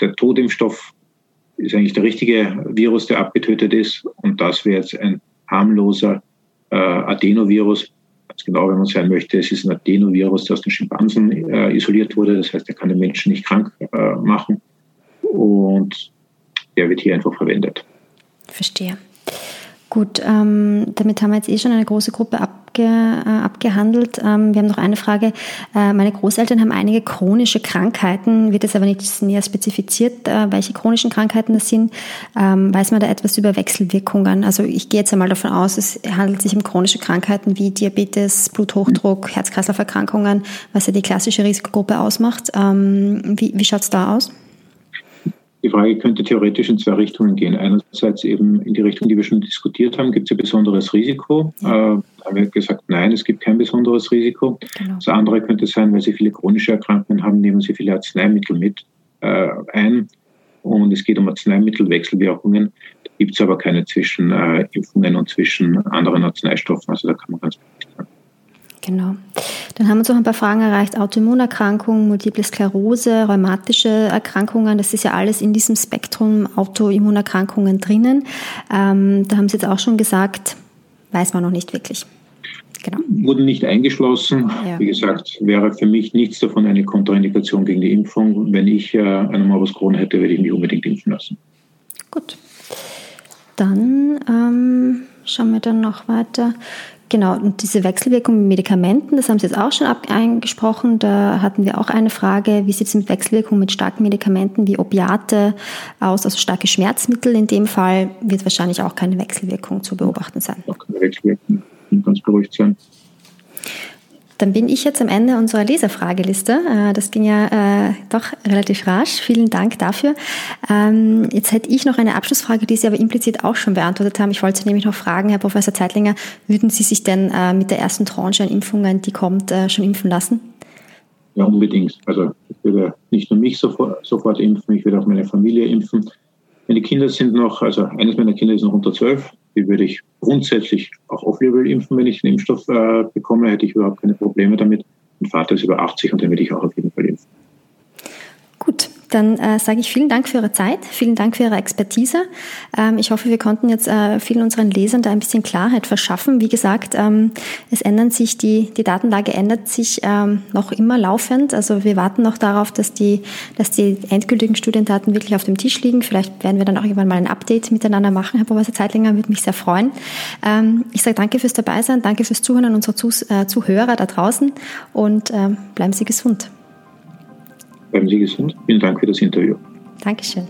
der Totimpfstoff ist eigentlich der richtige Virus, der abgetötet ist. Und das wäre jetzt ein harmloser äh, Adenovirus. Ganz genau, wenn man sein möchte, es ist ein Adenovirus, der aus den Schimpansen äh, isoliert wurde. Das heißt, er kann den Menschen nicht krank äh, machen. Und der wird hier einfach verwendet. Verstehe. Gut, ähm, damit haben wir jetzt eh schon eine große Gruppe abge, äh, abgehandelt. Ähm, wir haben noch eine Frage. Äh, meine Großeltern haben einige chronische Krankheiten, wird es aber nicht näher spezifiziert, äh, welche chronischen Krankheiten das sind. Ähm, weiß man da etwas über Wechselwirkungen? Also ich gehe jetzt einmal davon aus, es handelt sich um chronische Krankheiten wie Diabetes, Bluthochdruck, Herz-Kreislauf-Erkrankungen, was ja die klassische Risikogruppe ausmacht. Ähm, wie wie schaut es da aus? Die Frage könnte theoretisch in zwei Richtungen gehen. Einerseits eben in die Richtung, die wir schon diskutiert haben, gibt es ein besonderes Risiko? Äh, haben wir gesagt, nein, es gibt kein besonderes Risiko. Genau. Das andere könnte sein, weil Sie viele chronische Erkrankungen haben, nehmen Sie viele Arzneimittel mit äh, ein. Und es geht um Arzneimittelwechselwirkungen. Da gibt es aber keine zwischen äh, Impfungen und zwischen anderen Arzneistoffen. Also da kann man ganz Genau. Dann haben uns auch ein paar Fragen erreicht. Autoimmunerkrankungen, Multiple Sklerose, rheumatische Erkrankungen, das ist ja alles in diesem Spektrum Autoimmunerkrankungen drinnen. Ähm, da haben Sie jetzt auch schon gesagt, weiß man noch nicht wirklich. Genau. Wurden nicht eingeschlossen. Ja. Wie gesagt, wäre für mich nichts davon eine Kontraindikation gegen die Impfung. Wenn ich äh, einen Morbus Crohn hätte, würde ich mich unbedingt impfen lassen. Gut. Dann ähm, schauen wir dann noch weiter. Genau, und diese Wechselwirkung mit Medikamenten, das haben Sie jetzt auch schon angesprochen. Da hatten wir auch eine Frage, wie sieht es mit Wechselwirkungen mit starken Medikamenten wie Opiate aus, also starke Schmerzmittel? In dem Fall wird wahrscheinlich auch keine Wechselwirkung zu beobachten sein. Auch keine Wechselwirkung, ganz beruhigt sein. Dann bin ich jetzt am Ende unserer Leserfrageliste. Äh, das ging ja äh, doch relativ rasch. Vielen Dank dafür. Ähm, jetzt hätte ich noch eine Abschlussfrage, die Sie aber implizit auch schon beantwortet haben. Ich wollte nämlich noch fragen, Herr Professor Zeitlinger, würden Sie sich denn äh, mit der ersten Tranche an Impfungen, die kommt, schon impfen lassen? Ja, unbedingt. Also ich würde nicht nur mich sofort, sofort impfen, ich würde auch meine Familie impfen. Meine Kinder sind noch, also eines meiner Kinder ist noch unter zwölf, die würde ich grundsätzlich auch off-label impfen, wenn ich den Impfstoff äh, bekomme, hätte ich überhaupt keine Probleme damit. Mein Vater ist über 80 und den würde ich auch auf jeden Fall impfen. Gut, dann äh, sage ich vielen Dank für Ihre Zeit, vielen Dank für Ihre Expertise. Ähm, ich hoffe, wir konnten jetzt äh, vielen unseren Lesern da ein bisschen Klarheit verschaffen. Wie gesagt, ähm, es ändern sich die, die Datenlage ändert sich ähm, noch immer laufend. Also wir warten noch darauf, dass die, dass die endgültigen Studiendaten wirklich auf dem Tisch liegen. Vielleicht werden wir dann auch irgendwann mal ein Update miteinander machen. Herr Professor Zeitlinger würde mich sehr freuen. Ähm, ich sage danke fürs Dabeisein, danke fürs Zuhören an unsere äh, Zuhörer da draußen und äh, bleiben Sie gesund. Bleiben Sie gesund. Vielen Dank für das Interview. Dankeschön.